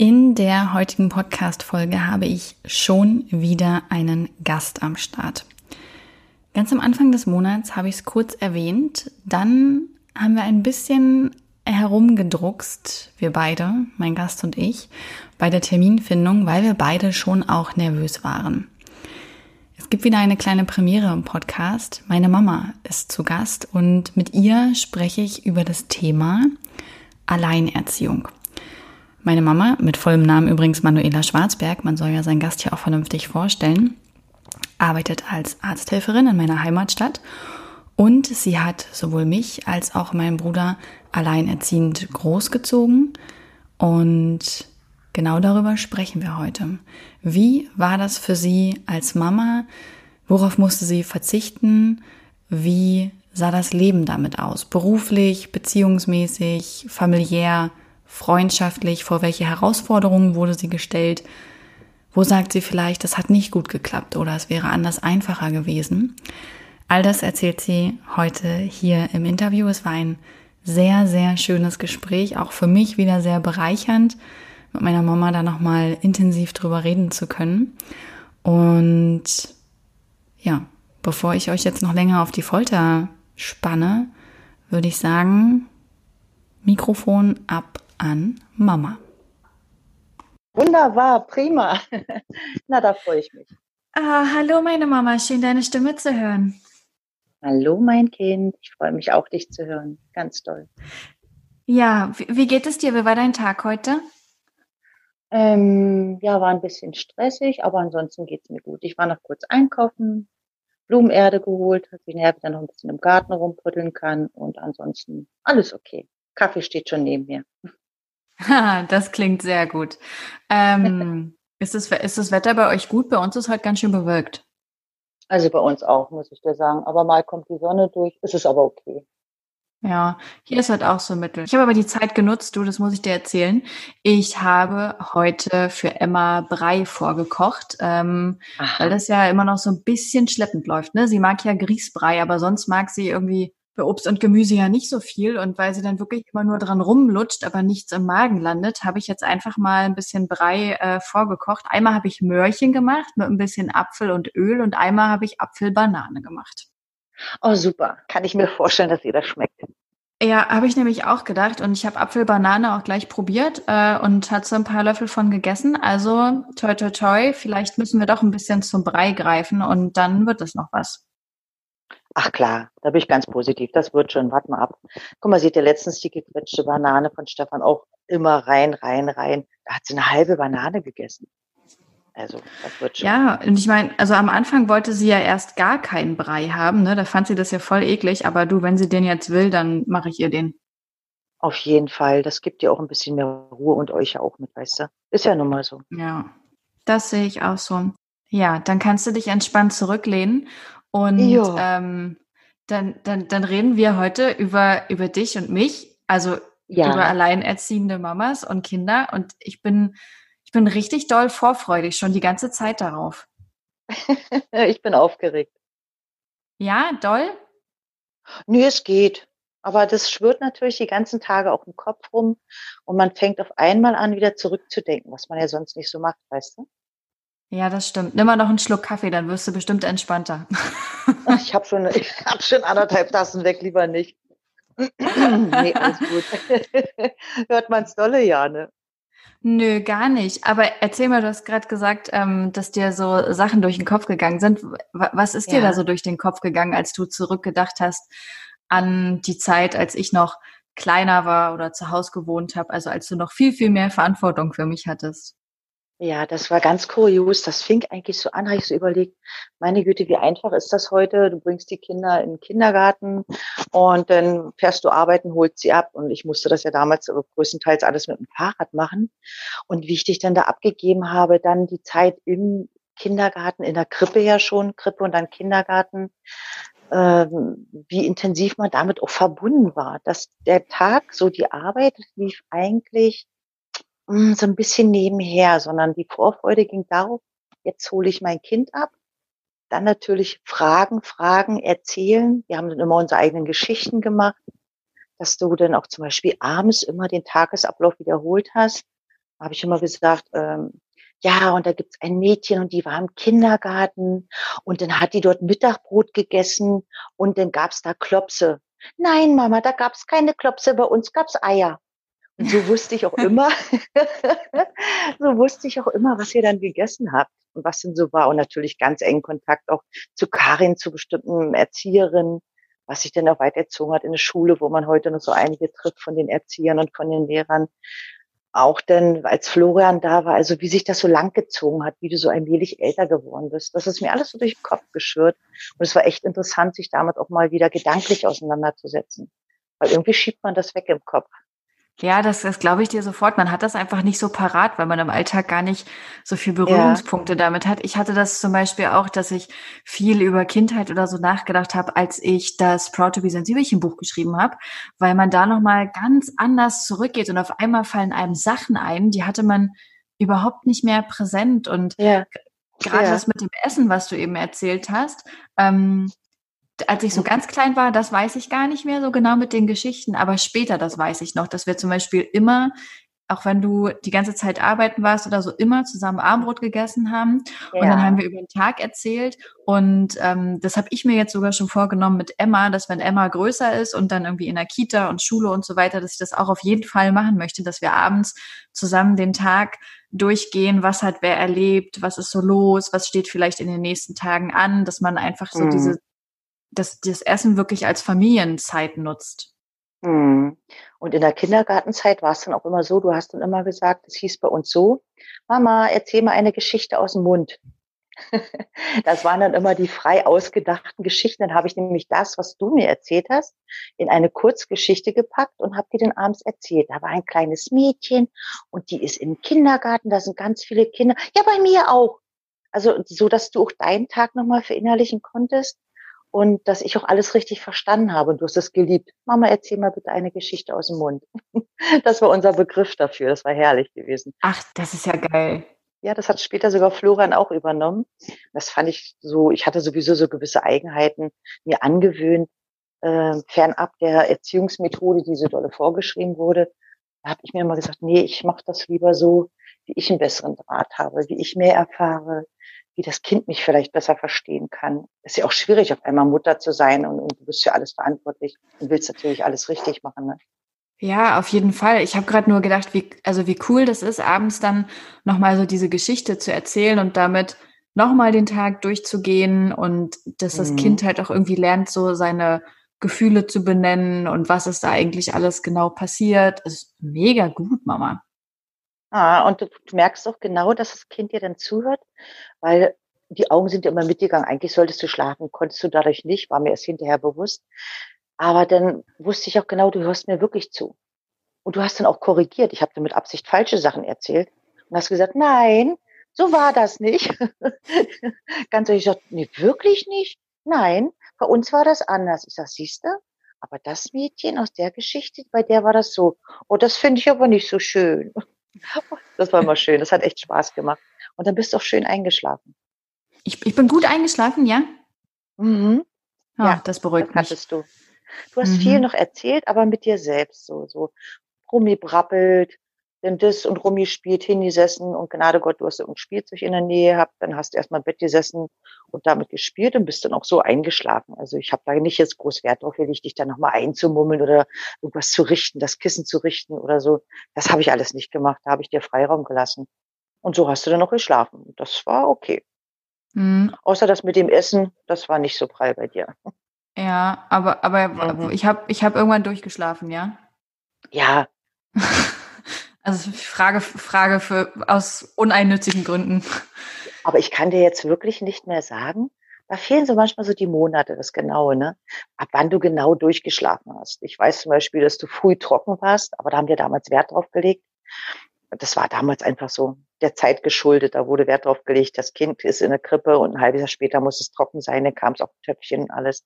In der heutigen Podcast-Folge habe ich schon wieder einen Gast am Start. Ganz am Anfang des Monats habe ich es kurz erwähnt. Dann haben wir ein bisschen herumgedruckst, wir beide, mein Gast und ich, bei der Terminfindung, weil wir beide schon auch nervös waren. Es gibt wieder eine kleine Premiere im Podcast. Meine Mama ist zu Gast und mit ihr spreche ich über das Thema Alleinerziehung. Meine Mama, mit vollem Namen übrigens Manuela Schwarzberg, man soll ja seinen Gast hier auch vernünftig vorstellen, arbeitet als Arzthelferin in meiner Heimatstadt und sie hat sowohl mich als auch meinen Bruder alleinerziehend großgezogen und genau darüber sprechen wir heute. Wie war das für sie als Mama? Worauf musste sie verzichten? Wie sah das Leben damit aus? Beruflich, beziehungsmäßig, familiär? Freundschaftlich, vor welche Herausforderungen wurde sie gestellt, wo sagt sie vielleicht, das hat nicht gut geklappt oder es wäre anders einfacher gewesen. All das erzählt sie heute hier im Interview. Es war ein sehr, sehr schönes Gespräch, auch für mich wieder sehr bereichernd, mit meiner Mama da nochmal intensiv drüber reden zu können. Und ja, bevor ich euch jetzt noch länger auf die Folter spanne, würde ich sagen, Mikrofon ab an Mama. Wunderbar, prima. Na, da freue ich mich. Ah, hallo meine Mama, schön deine Stimme zu hören. Hallo mein Kind, ich freue mich auch dich zu hören. Ganz toll. Ja, wie geht es dir? Wie war dein Tag heute? Ähm, ja, war ein bisschen stressig, aber ansonsten geht es mir gut. Ich war noch kurz einkaufen, Blumenerde geholt, dass ich nachher wieder noch ein bisschen im Garten rumpuddeln kann und ansonsten alles okay. Kaffee steht schon neben mir. das klingt sehr gut. Ähm, ist, das, ist das Wetter bei euch gut? Bei uns ist heute ganz schön bewölkt. Also bei uns auch, muss ich dir sagen. Aber mal kommt die Sonne durch, ist es aber okay. Ja, hier ist halt auch so mittel. Ich habe aber die Zeit genutzt, du, das muss ich dir erzählen. Ich habe heute für Emma Brei vorgekocht, ähm, weil das ja immer noch so ein bisschen schleppend läuft. Ne? Sie mag ja Grießbrei, aber sonst mag sie irgendwie für Obst und Gemüse ja nicht so viel. Und weil sie dann wirklich immer nur dran rumlutscht, aber nichts im Magen landet, habe ich jetzt einfach mal ein bisschen Brei äh, vorgekocht. Einmal habe ich Möhrchen gemacht mit ein bisschen Apfel und Öl und einmal habe ich Apfelbanane gemacht. Oh, super. Kann ich mir vorstellen, dass ihr das schmeckt. Ja, habe ich nämlich auch gedacht. Und ich habe Apfelbanane auch gleich probiert äh, und hat so ein paar Löffel von gegessen. Also toi toi toi, vielleicht müssen wir doch ein bisschen zum Brei greifen und dann wird es noch was. Ach klar, da bin ich ganz positiv. Das wird schon. Warte mal ab. Guck mal, hat ja letztens die gequetschte Banane von Stefan auch immer rein, rein, rein. Da hat sie eine halbe Banane gegessen. Also, das wird schon. Ja, und ich meine, also am Anfang wollte sie ja erst gar keinen Brei haben, ne? Da fand sie das ja voll eklig. Aber du, wenn sie den jetzt will, dann mache ich ihr den. Auf jeden Fall. Das gibt ihr auch ein bisschen mehr Ruhe und euch ja auch mit, weißt du? Ist ja nun mal so. Ja, das sehe ich auch so. Ja, dann kannst du dich entspannt zurücklehnen und ähm, dann, dann, dann reden wir heute über, über dich und mich, also ja. über alleinerziehende Mamas und Kinder. Und ich bin, ich bin richtig doll vorfreudig, schon die ganze Zeit darauf. ich bin aufgeregt. Ja, doll? Nö, es geht. Aber das schwirrt natürlich die ganzen Tage auch im Kopf rum und man fängt auf einmal an, wieder zurückzudenken, was man ja sonst nicht so macht, weißt du? Ja, das stimmt. Nimm mal noch einen Schluck Kaffee, dann wirst du bestimmt entspannter. ich habe schon, ich hab schon anderthalb Tassen weg, lieber nicht. nee, alles gut. Hört man's dolle, ja, ne? Nö, gar nicht. Aber erzähl mal, du hast gerade gesagt, ähm, dass dir so Sachen durch den Kopf gegangen sind. Was ist dir da so durch den Kopf gegangen, als du zurückgedacht hast an die Zeit, als ich noch kleiner war oder zu Hause gewohnt habe, also als du noch viel, viel mehr Verantwortung für mich hattest? Ja, das war ganz kurios. Das fing eigentlich so an, habe ich so überlegt, meine Güte, wie einfach ist das heute? Du bringst die Kinder in den Kindergarten und dann fährst du arbeiten, holst sie ab. Und ich musste das ja damals größtenteils alles mit dem Fahrrad machen. Und wie ich dich dann da abgegeben habe, dann die Zeit im Kindergarten, in der Krippe ja schon, Krippe und dann Kindergarten, ähm, wie intensiv man damit auch verbunden war. Dass der Tag, so die Arbeit lief eigentlich hm, so ein bisschen nebenher, sondern die Vorfreude ging darauf, jetzt hole ich mein Kind ab. Dann natürlich Fragen, Fragen, erzählen. Wir haben dann immer unsere eigenen Geschichten gemacht, dass du dann auch zum Beispiel abends immer den Tagesablauf wiederholt hast. Da habe ich immer gesagt, ähm, ja, und da gibt's ein Mädchen und die war im Kindergarten und dann hat die dort Mittagbrot gegessen und dann gab's da Klopse. Nein, Mama, da gab's keine Klopse, bei uns gab's Eier. Und so wusste ich auch immer, so wusste ich auch immer, was ihr dann gegessen habt und was denn so war. Und natürlich ganz engen Kontakt auch zu Karin, zu bestimmten Erzieherinnen, was sich dann auch weitergezogen hat in der Schule, wo man heute noch so einige trifft von den Erziehern und von den Lehrern. Auch denn, als Florian da war, also wie sich das so lang gezogen hat, wie du so allmählich älter geworden bist. Das ist mir alles so durch den Kopf geschwirrt. Und es war echt interessant, sich damit auch mal wieder gedanklich auseinanderzusetzen. Weil irgendwie schiebt man das weg im Kopf. Ja, das, das glaube ich dir sofort. Man hat das einfach nicht so parat, weil man im Alltag gar nicht so viel Berührungspunkte ja. damit hat. Ich hatte das zum Beispiel auch, dass ich viel über Kindheit oder so nachgedacht habe, als ich das Proud to be Sensibelchen Buch geschrieben habe, weil man da nochmal ganz anders zurückgeht und auf einmal fallen einem Sachen ein, die hatte man überhaupt nicht mehr präsent und ja. gerade ja. das mit dem Essen, was du eben erzählt hast, ähm, als ich so ganz klein war, das weiß ich gar nicht mehr so genau mit den Geschichten, aber später, das weiß ich noch, dass wir zum Beispiel immer, auch wenn du die ganze Zeit arbeiten warst oder so, immer zusammen Abendbrot gegessen haben. Ja. Und dann haben wir über den Tag erzählt. Und ähm, das habe ich mir jetzt sogar schon vorgenommen mit Emma, dass wenn Emma größer ist und dann irgendwie in der Kita und Schule und so weiter, dass ich das auch auf jeden Fall machen möchte, dass wir abends zusammen den Tag durchgehen, was hat wer erlebt, was ist so los, was steht vielleicht in den nächsten Tagen an, dass man einfach so mhm. diese dass das Essen wirklich als Familienzeit nutzt. Hm. Und in der Kindergartenzeit war es dann auch immer so, du hast dann immer gesagt, es hieß bei uns so, Mama, erzähl mal eine Geschichte aus dem Mund. das waren dann immer die frei ausgedachten Geschichten. Dann habe ich nämlich das, was du mir erzählt hast, in eine Kurzgeschichte gepackt und habe dir dann abends erzählt. Da war ein kleines Mädchen und die ist im Kindergarten, da sind ganz viele Kinder. Ja, bei mir auch. Also so, dass du auch deinen Tag nochmal verinnerlichen konntest und dass ich auch alles richtig verstanden habe. Und du hast es geliebt. Mama, erzähl mal bitte eine Geschichte aus dem Mund. Das war unser Begriff dafür. Das war herrlich gewesen. Ach, das ist ja geil. Ja, das hat später sogar Florian auch übernommen. Das fand ich so, ich hatte sowieso so gewisse Eigenheiten mir angewöhnt, äh, fernab der Erziehungsmethode, die so dolle vorgeschrieben wurde. Da habe ich mir immer gesagt, nee, ich mache das lieber so, wie ich einen besseren Draht habe, wie ich mehr erfahre, wie das Kind mich vielleicht besser verstehen kann. Ist ja auch schwierig, auf einmal Mutter zu sein und, und du bist für alles verantwortlich und willst natürlich alles richtig machen. Ne? Ja, auf jeden Fall. Ich habe gerade nur gedacht, wie, also wie cool das ist, abends dann nochmal so diese Geschichte zu erzählen und damit nochmal den Tag durchzugehen und dass das mhm. Kind halt auch irgendwie lernt, so seine Gefühle zu benennen und was ist da eigentlich alles genau passiert. Das ist mega gut, Mama. Ah, und du merkst auch genau, dass das Kind dir dann zuhört, weil die Augen sind ja immer mitgegangen. Eigentlich solltest du schlafen, konntest du dadurch nicht, war mir erst hinterher bewusst. Aber dann wusste ich auch genau, du hörst mir wirklich zu. Und du hast dann auch korrigiert. Ich habe dir mit Absicht falsche Sachen erzählt und hast gesagt, nein, so war das nicht. Ganz ehrlich gesagt, nee, wirklich nicht? Nein, bei uns war das anders. Ich sag, siehste, aber das Mädchen aus der Geschichte, bei der war das so. Oh, das finde ich aber nicht so schön. Das war immer schön. Das hat echt Spaß gemacht. Und dann bist du auch schön eingeschlafen. Ich, ich bin gut eingeschlafen, ja? Mhm. Oh, ja, das beruhigt das mich. du. Du hast mhm. viel noch erzählt, aber mit dir selbst so, so rumgebrappelt. Denn das und rumgespielt, hingesessen und Gnade Gott, du hast irgendein Spielzeug in der Nähe gehabt, dann hast du erstmal im Bett gesessen und damit gespielt und bist dann auch so eingeschlafen. Also ich habe da nicht jetzt groß Wert drauf gelegt, dich dann nochmal einzumummeln oder irgendwas zu richten, das Kissen zu richten oder so. Das habe ich alles nicht gemacht, da habe ich dir Freiraum gelassen. Und so hast du dann auch geschlafen. Das war okay. Mhm. Außer das mit dem Essen, das war nicht so prall bei dir. Ja, aber, aber mhm. ich habe ich hab irgendwann durchgeschlafen, ja? Ja. Also Frage, Frage für aus uneinnützigen Gründen. Aber ich kann dir jetzt wirklich nicht mehr sagen. Da fehlen so manchmal so die Monate, das Genaue, ne? Ab wann du genau durchgeschlafen hast. Ich weiß zum Beispiel, dass du früh trocken warst, aber da haben wir damals Wert drauf gelegt. Das war damals einfach so der Zeit geschuldet. Da wurde Wert drauf gelegt, das Kind ist in der Krippe und ein halbes Jahr später muss es trocken sein, dann kam es auf Töpfchen und alles.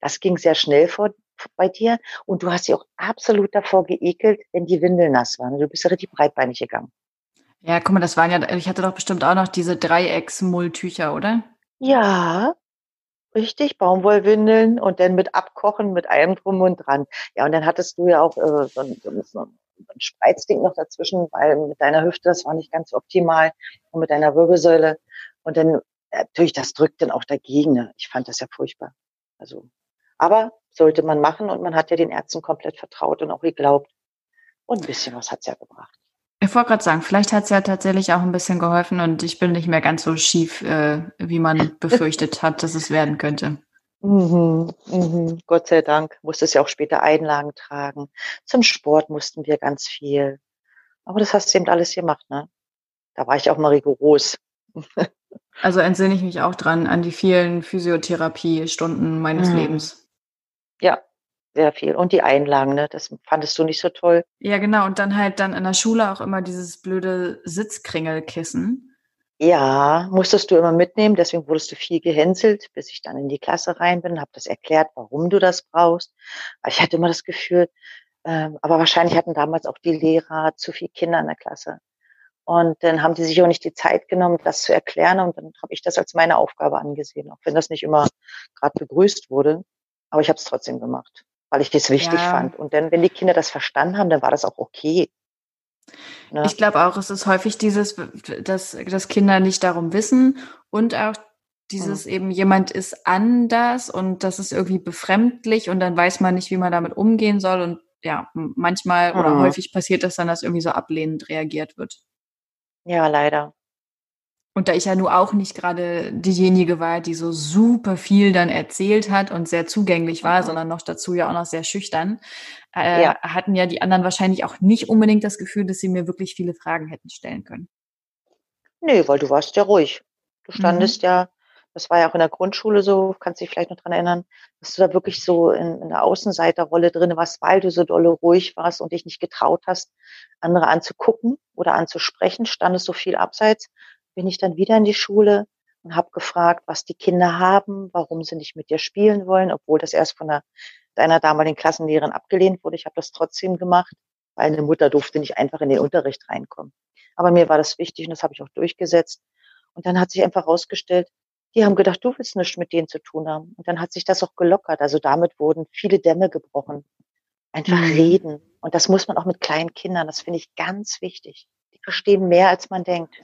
Das ging sehr schnell vor, bei dir und du hast dich auch absolut davor geekelt, wenn die Windeln nass waren. Du bist ja richtig breitbeinig gegangen. Ja, guck mal, das waren ja, ich hatte doch bestimmt auch noch diese Dreiecks-Mulltücher, oder? Ja, richtig, Baumwollwindeln und dann mit Abkochen, mit allem drum und dran. Ja, und dann hattest du ja auch äh, so, ein, so ein Spreizding noch dazwischen, weil mit deiner Hüfte, das war nicht ganz optimal und mit deiner Wirbelsäule. Und dann, natürlich, das drückt dann auch dagegen. Ne? Ich fand das ja furchtbar. Also, aber sollte man machen und man hat ja den Ärzten komplett vertraut und auch geglaubt. Und ein bisschen was hat's ja gebracht. Ich wollte gerade sagen, vielleicht hat's ja tatsächlich auch ein bisschen geholfen und ich bin nicht mehr ganz so schief, äh, wie man befürchtet hat, dass es werden könnte. Mhm, mhm. Gott sei Dank musstest ja auch später Einlagen tragen. Zum Sport mussten wir ganz viel. Aber das hast du eben alles gemacht, ne? Da war ich auch mal rigoros. also entsinne ich mich auch dran an die vielen Physiotherapiestunden meines mhm. Lebens. Ja, sehr viel. Und die Einlagen, ne? Das fandest du nicht so toll. Ja, genau. Und dann halt dann in der Schule auch immer dieses blöde Sitzkringelkissen. Ja, musstest du immer mitnehmen. Deswegen wurdest du viel gehänselt, bis ich dann in die Klasse rein bin, habe das erklärt, warum du das brauchst. Ich hatte immer das Gefühl, ähm, aber wahrscheinlich hatten damals auch die Lehrer zu viele Kinder in der Klasse. Und dann haben die sich auch nicht die Zeit genommen, das zu erklären. Und dann habe ich das als meine Aufgabe angesehen, auch wenn das nicht immer gerade begrüßt wurde. Aber ich habe es trotzdem gemacht, weil ich das wichtig ja. fand. Und dann, wenn die Kinder das verstanden haben, dann war das auch okay. Ne? Ich glaube auch, es ist häufig dieses, dass, dass Kinder nicht darum wissen und auch dieses mhm. eben, jemand ist anders und das ist irgendwie befremdlich und dann weiß man nicht, wie man damit umgehen soll. Und ja, manchmal mhm. oder häufig passiert das dann, dass irgendwie so ablehnend reagiert wird. Ja, leider. Und da ich ja nur auch nicht gerade diejenige war, die so super viel dann erzählt hat und sehr zugänglich war, mhm. sondern noch dazu ja auch noch sehr schüchtern, äh, ja. hatten ja die anderen wahrscheinlich auch nicht unbedingt das Gefühl, dass sie mir wirklich viele Fragen hätten stellen können. Nee, weil du warst ja ruhig. Du standest mhm. ja, das war ja auch in der Grundschule so, kannst dich vielleicht noch dran erinnern, dass du da wirklich so in, in der Außenseiterrolle drin warst, weil du so dolle ruhig warst und dich nicht getraut hast, andere anzugucken oder anzusprechen, standest so viel abseits bin ich dann wieder in die Schule und habe gefragt, was die Kinder haben, warum sie nicht mit dir spielen wollen, obwohl das erst von der, deiner damaligen Klassenlehrerin abgelehnt wurde. Ich habe das trotzdem gemacht, weil eine Mutter durfte nicht einfach in den Unterricht reinkommen. Aber mir war das wichtig und das habe ich auch durchgesetzt. Und dann hat sich einfach herausgestellt, die haben gedacht, du willst nichts mit denen zu tun haben. Und dann hat sich das auch gelockert. Also damit wurden viele Dämme gebrochen. Einfach mhm. reden. Und das muss man auch mit kleinen Kindern. Das finde ich ganz wichtig. Die verstehen mehr, als man denkt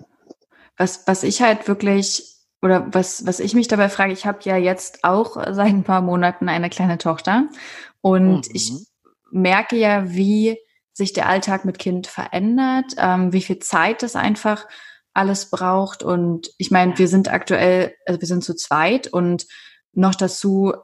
was, was ich halt wirklich oder was, was ich mich dabei frage, ich habe ja jetzt auch seit ein paar Monaten eine kleine Tochter und mhm. ich merke ja, wie sich der Alltag mit Kind verändert, ähm, wie viel Zeit das einfach alles braucht. Und ich meine, wir sind aktuell, also wir sind zu zweit und noch dazu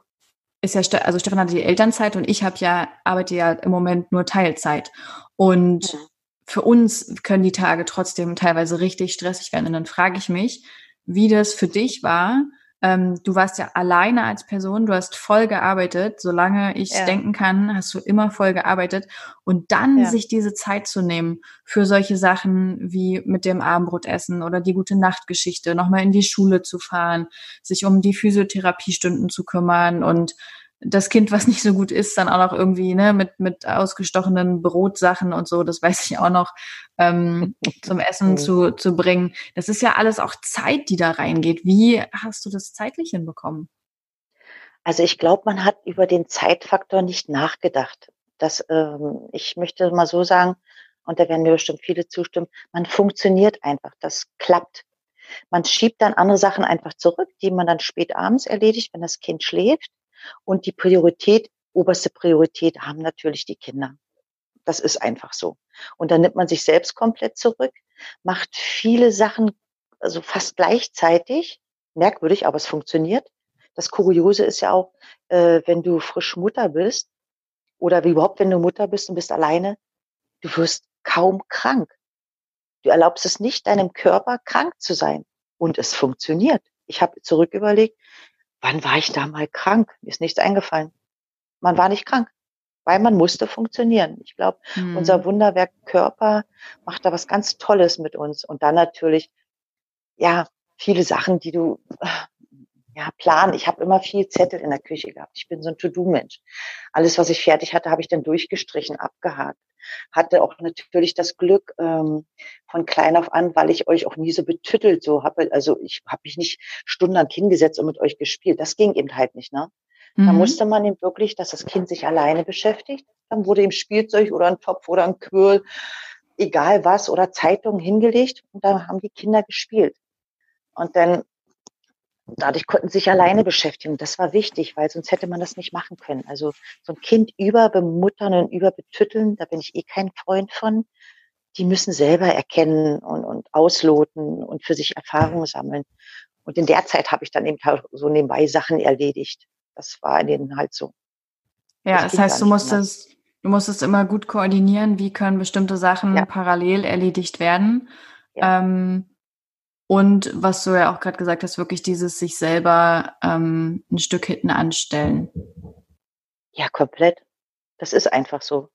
ist ja, also Stefan hatte die Elternzeit und ich habe ja, arbeite ja im Moment nur Teilzeit. Und mhm für uns können die Tage trotzdem teilweise richtig stressig werden. Und dann frage ich mich, wie das für dich war. Ähm, du warst ja alleine als Person, du hast voll gearbeitet. Solange ich ja. denken kann, hast du immer voll gearbeitet. Und dann ja. sich diese Zeit zu nehmen für solche Sachen wie mit dem Abendbrotessen oder die gute Nachtgeschichte, nochmal in die Schule zu fahren, sich um die Physiotherapiestunden zu kümmern und das Kind, was nicht so gut ist, dann auch noch irgendwie ne, mit, mit ausgestochenen Brotsachen und so, das weiß ich auch noch, ähm, zum Essen zu, zu bringen. Das ist ja alles auch Zeit, die da reingeht. Wie hast du das zeitlich hinbekommen? Also ich glaube, man hat über den Zeitfaktor nicht nachgedacht. Das, ähm, ich möchte mal so sagen, und da werden mir bestimmt viele zustimmen, man funktioniert einfach, das klappt. Man schiebt dann andere Sachen einfach zurück, die man dann spät abends erledigt, wenn das Kind schläft. Und die Priorität, oberste Priorität haben natürlich die Kinder. Das ist einfach so. Und dann nimmt man sich selbst komplett zurück, macht viele Sachen, also fast gleichzeitig, merkwürdig, aber es funktioniert. Das Kuriose ist ja auch, äh, wenn du frisch Mutter bist oder wie überhaupt, wenn du Mutter bist und bist alleine, du wirst kaum krank. Du erlaubst es nicht, deinem Körper krank zu sein. Und es funktioniert. Ich habe zurück überlegt, wann war ich da mal krank? Mir ist nichts eingefallen. Man war nicht krank, weil man musste funktionieren. Ich glaube, mhm. unser Wunderwerk Körper macht da was ganz Tolles mit uns. Und dann natürlich, ja, viele Sachen, die du ja, Plan. Ich habe immer viel Zettel in der Küche gehabt. Ich bin so ein To-Do-Mensch. Alles, was ich fertig hatte, habe ich dann durchgestrichen, abgehakt. Hatte auch natürlich das Glück ähm, von klein auf an, weil ich euch auch nie so betüttelt so habe. Also ich habe mich nicht stundenlang hingesetzt und mit euch gespielt. Das ging eben halt nicht. Ne? Mhm. Da musste man eben wirklich, dass das Kind sich alleine beschäftigt. Dann wurde ihm Spielzeug oder ein Topf oder ein Quirl, egal was, oder Zeitungen hingelegt und da haben die Kinder gespielt. Und dann dadurch konnten sie sich alleine beschäftigen. Das war wichtig, weil sonst hätte man das nicht machen können. Also so ein Kind überbemuttern und überbetütteln, da bin ich eh kein Freund von. Die müssen selber erkennen und, und ausloten und für sich Erfahrungen sammeln. Und in der Zeit habe ich dann eben halt so nebenbei Sachen erledigt. Das war in denen halt so. Ja, das, das heißt, du musstest, du musstest immer gut koordinieren, wie können bestimmte Sachen ja. parallel erledigt werden. Ja. Ähm, und was du ja auch gerade gesagt hast, wirklich dieses sich selber ähm, ein Stück hinten anstellen. Ja, komplett. Das ist einfach so.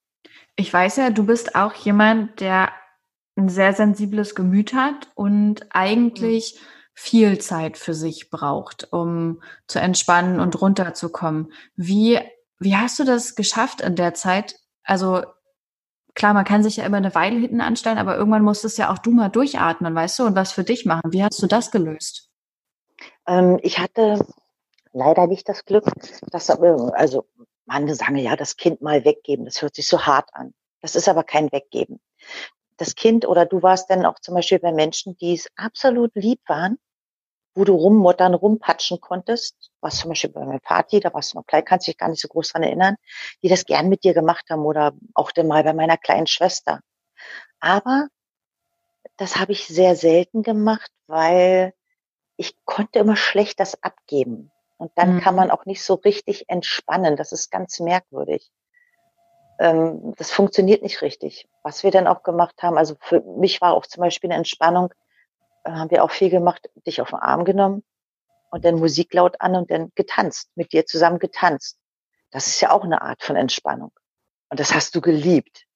Ich weiß ja, du bist auch jemand, der ein sehr sensibles Gemüt hat und eigentlich viel Zeit für sich braucht, um zu entspannen und runterzukommen. Wie, wie hast du das geschafft in der Zeit? Also klar, man kann sich ja immer eine Weile hinten anstellen, aber irgendwann musstest ja auch du mal durchatmen, weißt du, und was für dich machen. Wie hast du das gelöst? Ähm, ich hatte leider nicht das Glück, dass, also manche sagen ja, das Kind mal weggeben, das hört sich so hart an. Das ist aber kein Weggeben. Das Kind oder du warst dann auch zum Beispiel bei Menschen, die es absolut lieb waren, wo du rummuttern, rumpatschen konntest, was zum Beispiel bei meinem Party, da warst du noch klein, kannst dich gar nicht so groß dran erinnern, die das gern mit dir gemacht haben oder auch dann mal bei meiner kleinen Schwester. Aber das habe ich sehr selten gemacht, weil ich konnte immer schlecht das abgeben. Und dann mhm. kann man auch nicht so richtig entspannen. Das ist ganz merkwürdig. Ähm, das funktioniert nicht richtig. Was wir dann auch gemacht haben, also für mich war auch zum Beispiel eine Entspannung, haben wir auch viel gemacht, dich auf den Arm genommen und dann Musik laut an und dann getanzt, mit dir zusammen getanzt. Das ist ja auch eine Art von Entspannung. Und das hast du geliebt.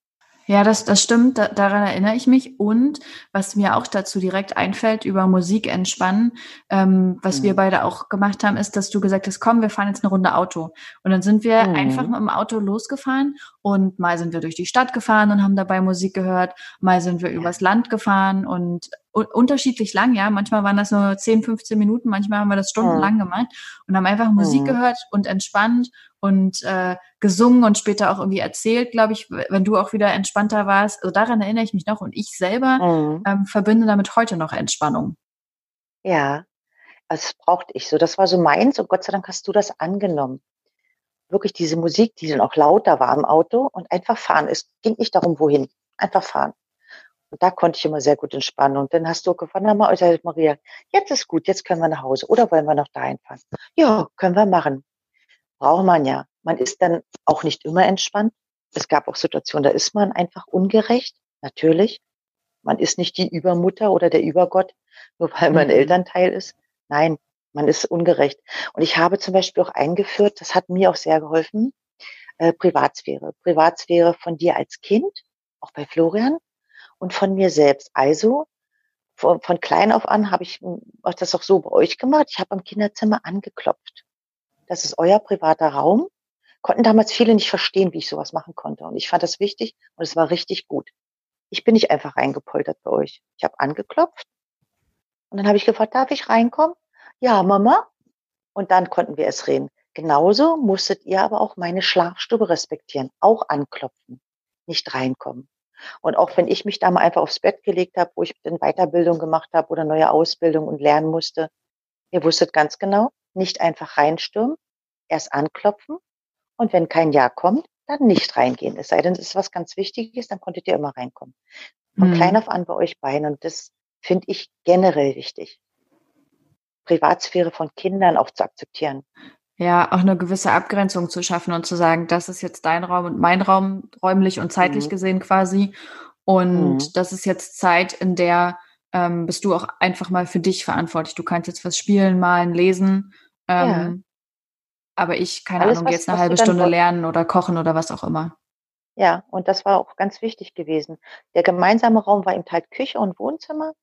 Ja, das, das stimmt, da, daran erinnere ich mich. Und was mir auch dazu direkt einfällt, über Musik entspannen, ähm, was mhm. wir beide auch gemacht haben, ist, dass du gesagt hast, komm, wir fahren jetzt eine Runde Auto. Und dann sind wir mhm. einfach mit dem Auto losgefahren und mal sind wir durch die Stadt gefahren und haben dabei Musik gehört, mal sind wir ja. übers Land gefahren und unterschiedlich lang, ja. Manchmal waren das nur 10, 15 Minuten, manchmal haben wir das stundenlang mhm. gemacht und haben einfach Musik mhm. gehört und entspannt und äh, gesungen und später auch irgendwie erzählt, glaube ich, wenn du auch wieder entspannter warst. Also daran erinnere ich mich noch und ich selber mhm. ähm, verbinde damit heute noch Entspannung. Ja, das brauchte ich so. Das war so meins und Gott sei Dank hast du das angenommen. Wirklich diese Musik, die dann auch lauter war im Auto und einfach fahren. Es ging nicht darum, wohin. Einfach fahren. Und da konnte ich immer sehr gut entspannen. Und dann hast du gefragt, na Maria, jetzt ist gut, jetzt können wir nach Hause. Oder wollen wir noch dahin fahren? Ja, können wir machen braucht man ja. Man ist dann auch nicht immer entspannt. Es gab auch Situationen, da ist man einfach ungerecht, natürlich. Man ist nicht die Übermutter oder der Übergott, nur weil man mhm. Elternteil ist. Nein, man ist ungerecht. Und ich habe zum Beispiel auch eingeführt, das hat mir auch sehr geholfen, äh, Privatsphäre. Privatsphäre von dir als Kind, auch bei Florian, und von mir selbst. Also von, von klein auf an habe ich das auch so bei euch gemacht. Ich habe am Kinderzimmer angeklopft das ist euer privater Raum. Konnten damals viele nicht verstehen, wie ich sowas machen konnte. Und ich fand das wichtig und es war richtig gut. Ich bin nicht einfach reingepoltert bei euch. Ich habe angeklopft und dann habe ich gefragt, darf ich reinkommen? Ja, Mama. Und dann konnten wir es reden. Genauso musstet ihr aber auch meine Schlafstube respektieren, auch anklopfen, nicht reinkommen. Und auch wenn ich mich da mal einfach aufs Bett gelegt habe, wo ich dann Weiterbildung gemacht habe oder neue Ausbildung und lernen musste, ihr wusstet ganz genau, nicht einfach reinstürmen, erst anklopfen und wenn kein Ja kommt, dann nicht reingehen. Es sei denn, es ist was ganz Wichtiges, dann konntet ihr immer reinkommen. Von mhm. klein auf an bei euch beiden. Und das finde ich generell wichtig. Privatsphäre von Kindern auch zu akzeptieren. Ja, auch eine gewisse Abgrenzung zu schaffen und zu sagen, das ist jetzt dein Raum und mein Raum, räumlich und zeitlich mhm. gesehen quasi. Und mhm. das ist jetzt Zeit, in der ähm, bist du auch einfach mal für dich verantwortlich. Du kannst jetzt was spielen, malen, lesen. Ähm, ja. Aber ich, keine Alles, Ahnung, was, jetzt eine halbe Stunde lernen oder kochen oder was auch immer. Ja, und das war auch ganz wichtig gewesen. Der gemeinsame Raum war eben halt Küche und Wohnzimmer.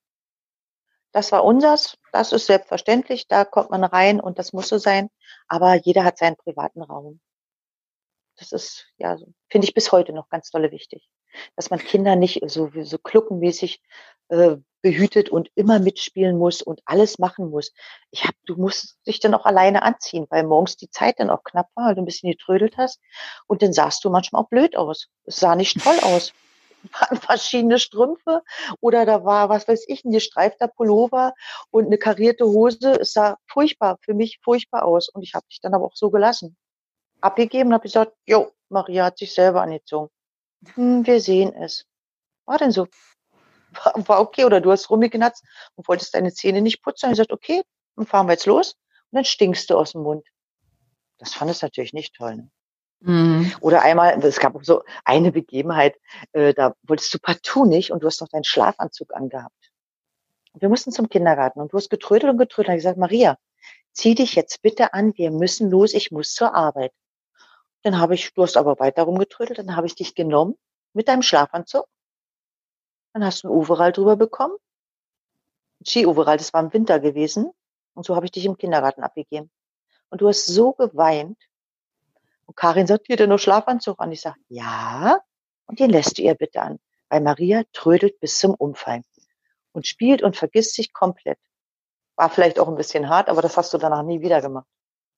Das war unsers, das ist selbstverständlich, da kommt man rein und das muss so sein. Aber jeder hat seinen privaten Raum. Das ist, ja, finde ich bis heute noch ganz dolle wichtig. Dass man Kinder nicht so, so kluckenmäßig äh, behütet und immer mitspielen muss und alles machen muss. Ich hab, du musst dich dann auch alleine anziehen, weil morgens die Zeit dann auch knapp war, weil du ein bisschen getrödelt hast. Und dann sahst du manchmal auch blöd aus. Es sah nicht toll aus waren verschiedene Strümpfe oder da war, was weiß ich, ein gestreifter Pullover und eine karierte Hose. Es sah furchtbar, für mich furchtbar aus. Und ich habe dich dann aber auch so gelassen. Abgegeben und habe gesagt, jo, Maria hat sich selber angezogen. Hm, wir sehen es. War denn so? War, war okay. Oder du hast rumgeknatzt und wolltest deine Zähne nicht putzen. Und ich gesagt, okay, dann fahren wir jetzt los. Und dann stinkst du aus dem Mund. Das fand es natürlich nicht toll. Ne? Mhm. Oder einmal, es gab so eine Begebenheit, äh, da wolltest du partout nicht und du hast noch deinen Schlafanzug angehabt. wir mussten zum Kindergarten und du hast getrödelt und getrödelt. Und ich gesagt, Maria, zieh dich jetzt bitte an, wir müssen los, ich muss zur Arbeit. Dann habe ich, du hast aber weiter rumgetrödelt, dann habe ich dich genommen mit deinem Schlafanzug. Dann hast du ein Overall drüber bekommen. Ski-Overall, das war im Winter gewesen. Und so habe ich dich im Kindergarten abgegeben. Und du hast so geweint, und Karin sagt, dir denn nur Schlafanzug an? Ich sage, ja. Und den lässt du ihr bitte an. Weil Maria trödelt bis zum Umfallen und spielt und vergisst sich komplett. War vielleicht auch ein bisschen hart, aber das hast du danach nie wieder gemacht.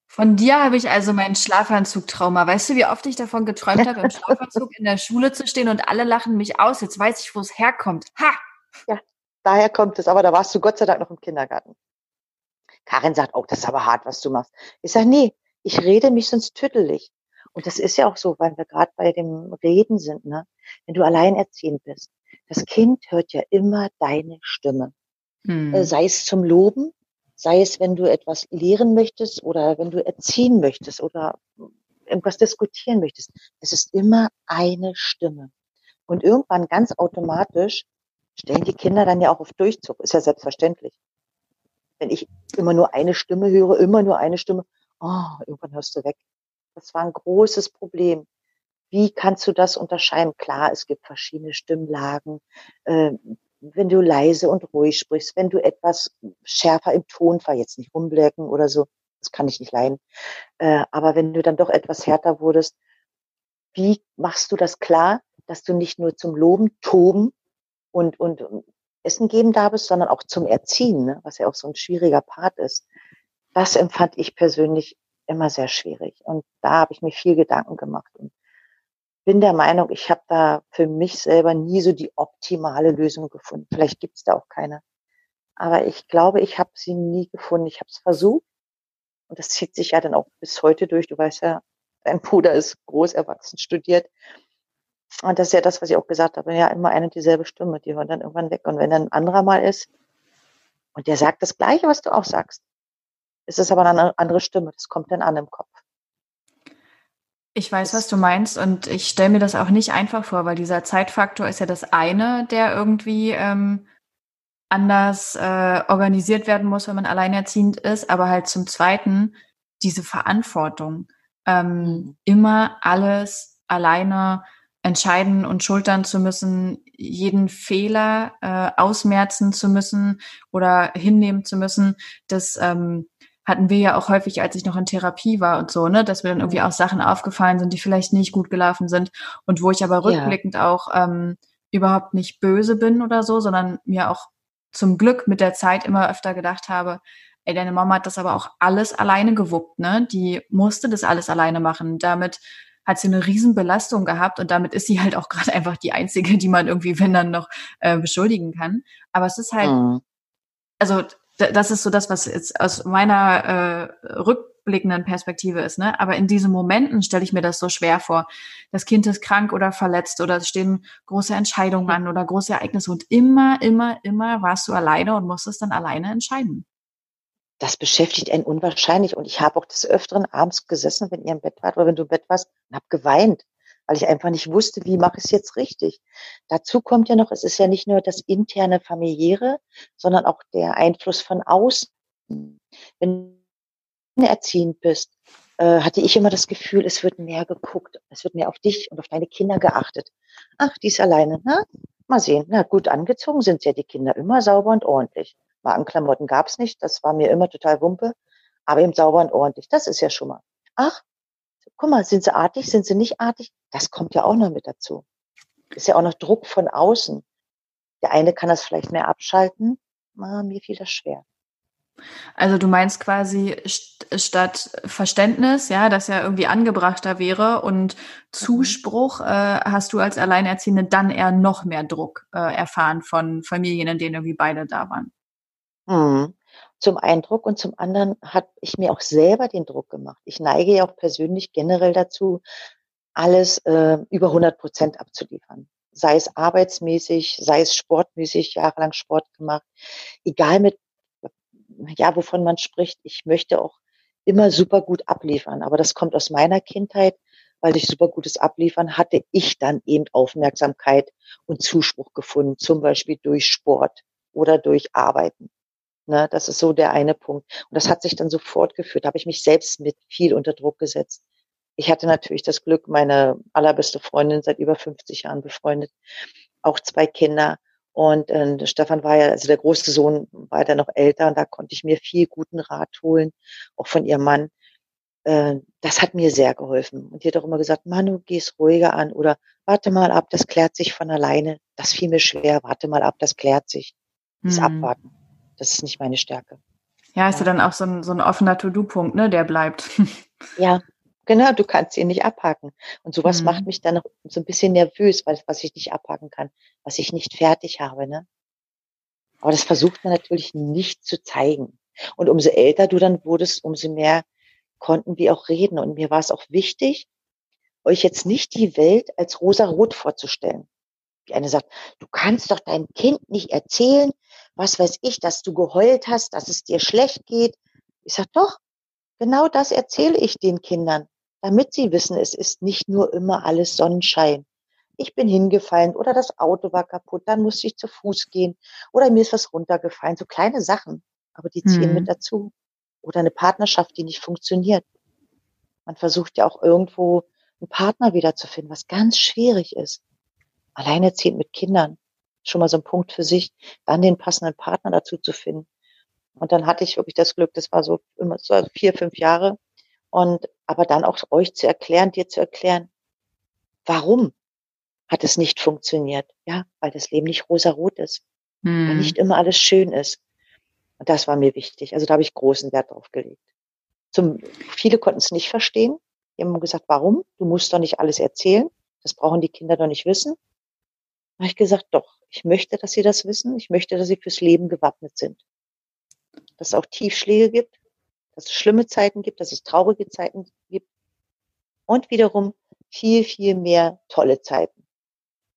Von dir habe ich also meinen Schlafanzug-Trauma. Weißt du, wie oft ich davon geträumt habe, im Schlafanzug in der Schule zu stehen und alle lachen mich aus. Jetzt weiß ich, wo es herkommt. Ha! Ja, daher kommt es. Aber da warst du Gott sei Dank noch im Kindergarten. Karin sagt, oh, das ist aber hart, was du machst. Ich sage, nee, ich rede mich sonst tüttelig. Und das ist ja auch so, weil wir gerade bei dem Reden sind, ne? Wenn du alleinerziehend bist, das Kind hört ja immer deine Stimme. Hm. Äh, sei es zum Loben, sei es, wenn du etwas lehren möchtest oder wenn du erziehen möchtest oder irgendwas diskutieren möchtest. Es ist immer eine Stimme. Und irgendwann ganz automatisch stellen die Kinder dann ja auch auf Durchzug. Ist ja selbstverständlich. Wenn ich immer nur eine Stimme höre, immer nur eine Stimme, oh, irgendwann hörst du weg. Das war ein großes Problem. Wie kannst du das unterscheiden? Klar, es gibt verschiedene Stimmlagen. Äh, wenn du leise und ruhig sprichst, wenn du etwas schärfer im Ton war, jetzt nicht rumblecken oder so, das kann ich nicht leiden. Äh, aber wenn du dann doch etwas härter wurdest, wie machst du das klar, dass du nicht nur zum Loben, Toben und, und Essen geben da bist, sondern auch zum Erziehen, ne? was ja auch so ein schwieriger Part ist. Das empfand ich persönlich immer sehr schwierig. Und da habe ich mir viel Gedanken gemacht und bin der Meinung, ich habe da für mich selber nie so die optimale Lösung gefunden. Vielleicht gibt es da auch keine. Aber ich glaube, ich habe sie nie gefunden. Ich habe es versucht. Und das zieht sich ja dann auch bis heute durch. Du weißt ja, dein Bruder ist groß erwachsen, studiert. Und das ist ja das, was ich auch gesagt habe. Ja, immer eine und dieselbe Stimme. Die hören dann irgendwann weg. Und wenn dann ein anderer mal ist und der sagt das Gleiche, was du auch sagst, es ist aber eine andere Stimme, das kommt dann an im Kopf. Ich weiß, was du meinst und ich stelle mir das auch nicht einfach vor, weil dieser Zeitfaktor ist ja das eine, der irgendwie ähm, anders äh, organisiert werden muss, wenn man alleinerziehend ist, aber halt zum Zweiten diese Verantwortung, ähm, mhm. immer alles alleine entscheiden und schultern zu müssen, jeden Fehler äh, ausmerzen zu müssen oder hinnehmen zu müssen, das ähm, hatten wir ja auch häufig, als ich noch in Therapie war und so, ne, dass mir dann irgendwie auch Sachen aufgefallen sind, die vielleicht nicht gut gelaufen sind und wo ich aber rückblickend ja. auch ähm, überhaupt nicht böse bin oder so, sondern mir auch zum Glück mit der Zeit immer öfter gedacht habe, ey, deine Mama hat das aber auch alles alleine gewuppt, ne? Die musste das alles alleine machen. Damit hat sie eine Riesenbelastung gehabt und damit ist sie halt auch gerade einfach die einzige, die man irgendwie, wenn dann noch äh, beschuldigen kann. Aber es ist halt, mhm. also das ist so das, was jetzt aus meiner äh, rückblickenden Perspektive ist, ne? Aber in diesen Momenten stelle ich mir das so schwer vor. Das Kind ist krank oder verletzt oder es stehen große Entscheidungen an oder große Ereignisse und immer, immer, immer warst du alleine und musstest dann alleine entscheiden das beschäftigt einen unwahrscheinlich. Und ich habe auch des Öfteren abends gesessen, wenn ihr im Bett wart oder wenn du im Bett warst, und habe geweint, weil ich einfach nicht wusste, wie mache ich es jetzt richtig. Dazu kommt ja noch, es ist ja nicht nur das interne familiäre, sondern auch der Einfluss von außen. Wenn du erziehend bist, äh, hatte ich immer das Gefühl, es wird mehr geguckt, es wird mehr auf dich und auf deine Kinder geachtet. Ach, die ist alleine, na? Mal sehen. Na, gut angezogen sind ja die Kinder immer sauber und ordentlich. Markenklamotten gab es nicht, das war mir immer total Wumpe, aber eben sauber und ordentlich, das ist ja schon mal. Ach, guck mal, sind sie artig, sind sie nicht artig? Das kommt ja auch noch mit dazu. Ist ja auch noch Druck von außen. Der eine kann das vielleicht mehr abschalten, ah, mir fiel das schwer. Also du meinst quasi statt Verständnis, ja, das ja irgendwie angebrachter wäre und mhm. Zuspruch, äh, hast du als Alleinerziehende dann eher noch mehr Druck äh, erfahren von Familien, in denen irgendwie beide da waren. Mhm. Zum einen Druck und zum anderen habe ich mir auch selber den Druck gemacht. Ich neige ja auch persönlich generell dazu, alles äh, über 100 Prozent abzuliefern. Sei es arbeitsmäßig, sei es sportmäßig, jahrelang Sport gemacht. Egal mit, ja, wovon man spricht. Ich möchte auch immer super gut abliefern. Aber das kommt aus meiner Kindheit, weil durch super gutes Abliefern hatte ich dann eben Aufmerksamkeit und Zuspruch gefunden, zum Beispiel durch Sport oder durch Arbeiten. Ne, das ist so der eine Punkt. Und das hat sich dann so fortgeführt. Da habe ich mich selbst mit viel unter Druck gesetzt. Ich hatte natürlich das Glück, meine allerbeste Freundin seit über 50 Jahren befreundet, auch zwei Kinder. Und äh, Stefan war ja, also der große Sohn war ja noch älter und da konnte ich mir viel guten Rat holen, auch von ihrem Mann. Äh, das hat mir sehr geholfen. Und die hat auch immer gesagt, Manu, geh's ruhiger an oder warte mal ab, das klärt sich von alleine. Das fiel mir schwer, warte mal ab, das klärt sich. Das mhm. Abwarten. Das ist nicht meine Stärke. Ja, ist ja, dann auch so ein, so ein offener To-Do-Punkt, ne, der bleibt. Ja, genau, du kannst ihn nicht abhaken. Und sowas mhm. macht mich dann so ein bisschen nervös, weil was ich nicht abhaken kann, was ich nicht fertig habe, ne? Aber das versucht man natürlich nicht zu zeigen. Und umso älter du dann wurdest, umso mehr konnten wir auch reden. Und mir war es auch wichtig, euch jetzt nicht die Welt als rosa-rot vorzustellen. Wie eine sagt, du kannst doch deinem Kind nicht erzählen, was weiß ich, dass du geheult hast, dass es dir schlecht geht. Ich sag doch, genau das erzähle ich den Kindern, damit sie wissen, es ist nicht nur immer alles Sonnenschein. Ich bin hingefallen oder das Auto war kaputt, dann musste ich zu Fuß gehen oder mir ist was runtergefallen, so kleine Sachen, aber die ziehen mhm. mit dazu. Oder eine Partnerschaft, die nicht funktioniert. Man versucht ja auch irgendwo einen Partner wiederzufinden, was ganz schwierig ist. Alleinerziehend mit Kindern schon mal so ein Punkt für sich, dann den passenden Partner dazu zu finden. Und dann hatte ich wirklich das Glück, das war so immer so vier, fünf Jahre. Und aber dann auch euch zu erklären, dir zu erklären, warum hat es nicht funktioniert? Ja, weil das Leben nicht rosa-rot ist, hm. weil nicht immer alles schön ist. Und das war mir wichtig. Also da habe ich großen Wert drauf gelegt. Zum, viele konnten es nicht verstehen. Die haben gesagt, warum? Du musst doch nicht alles erzählen. Das brauchen die Kinder doch nicht wissen. Da habe ich gesagt, doch, ich möchte, dass sie das wissen. Ich möchte, dass sie fürs Leben gewappnet sind. Dass es auch Tiefschläge gibt, dass es schlimme Zeiten gibt, dass es traurige Zeiten gibt und wiederum viel, viel mehr tolle Zeiten.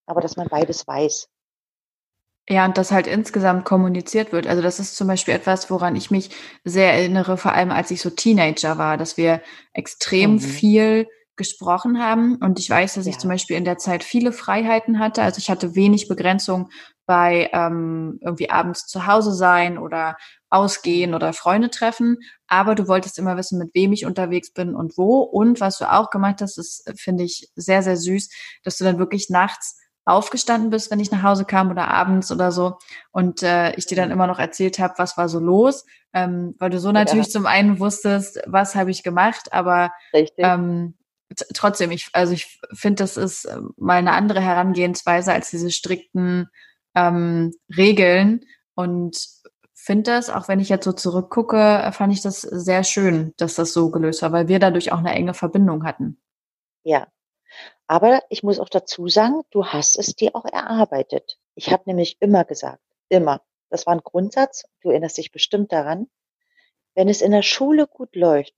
Aber dass man beides weiß. Ja, und das halt insgesamt kommuniziert wird. Also das ist zum Beispiel etwas, woran ich mich sehr erinnere, vor allem als ich so Teenager war, dass wir extrem mhm. viel gesprochen haben. Und ich weiß, dass ja. ich zum Beispiel in der Zeit viele Freiheiten hatte. Also ich hatte wenig Begrenzung bei ähm, irgendwie abends zu Hause sein oder ausgehen oder Freunde treffen. Aber du wolltest immer wissen, mit wem ich unterwegs bin und wo. Und was du auch gemacht hast, das finde ich sehr, sehr süß, dass du dann wirklich nachts aufgestanden bist, wenn ich nach Hause kam oder abends oder so und äh, ich dir dann immer noch erzählt habe, was war so los, ähm, weil du so natürlich ja. zum einen wusstest, was habe ich gemacht, aber ähm, trotzdem, ich, also ich finde, das ist äh, mal eine andere Herangehensweise als diese strikten ähm, Regeln und finde das, auch wenn ich jetzt so zurückgucke, äh, fand ich das sehr schön, dass das so gelöst war, weil wir dadurch auch eine enge Verbindung hatten. Ja, Aber ich muss auch dazu sagen, du hast es dir auch erarbeitet. Ich habe nämlich immer gesagt, immer, das war ein Grundsatz, du erinnerst dich bestimmt daran, wenn es in der Schule gut läuft,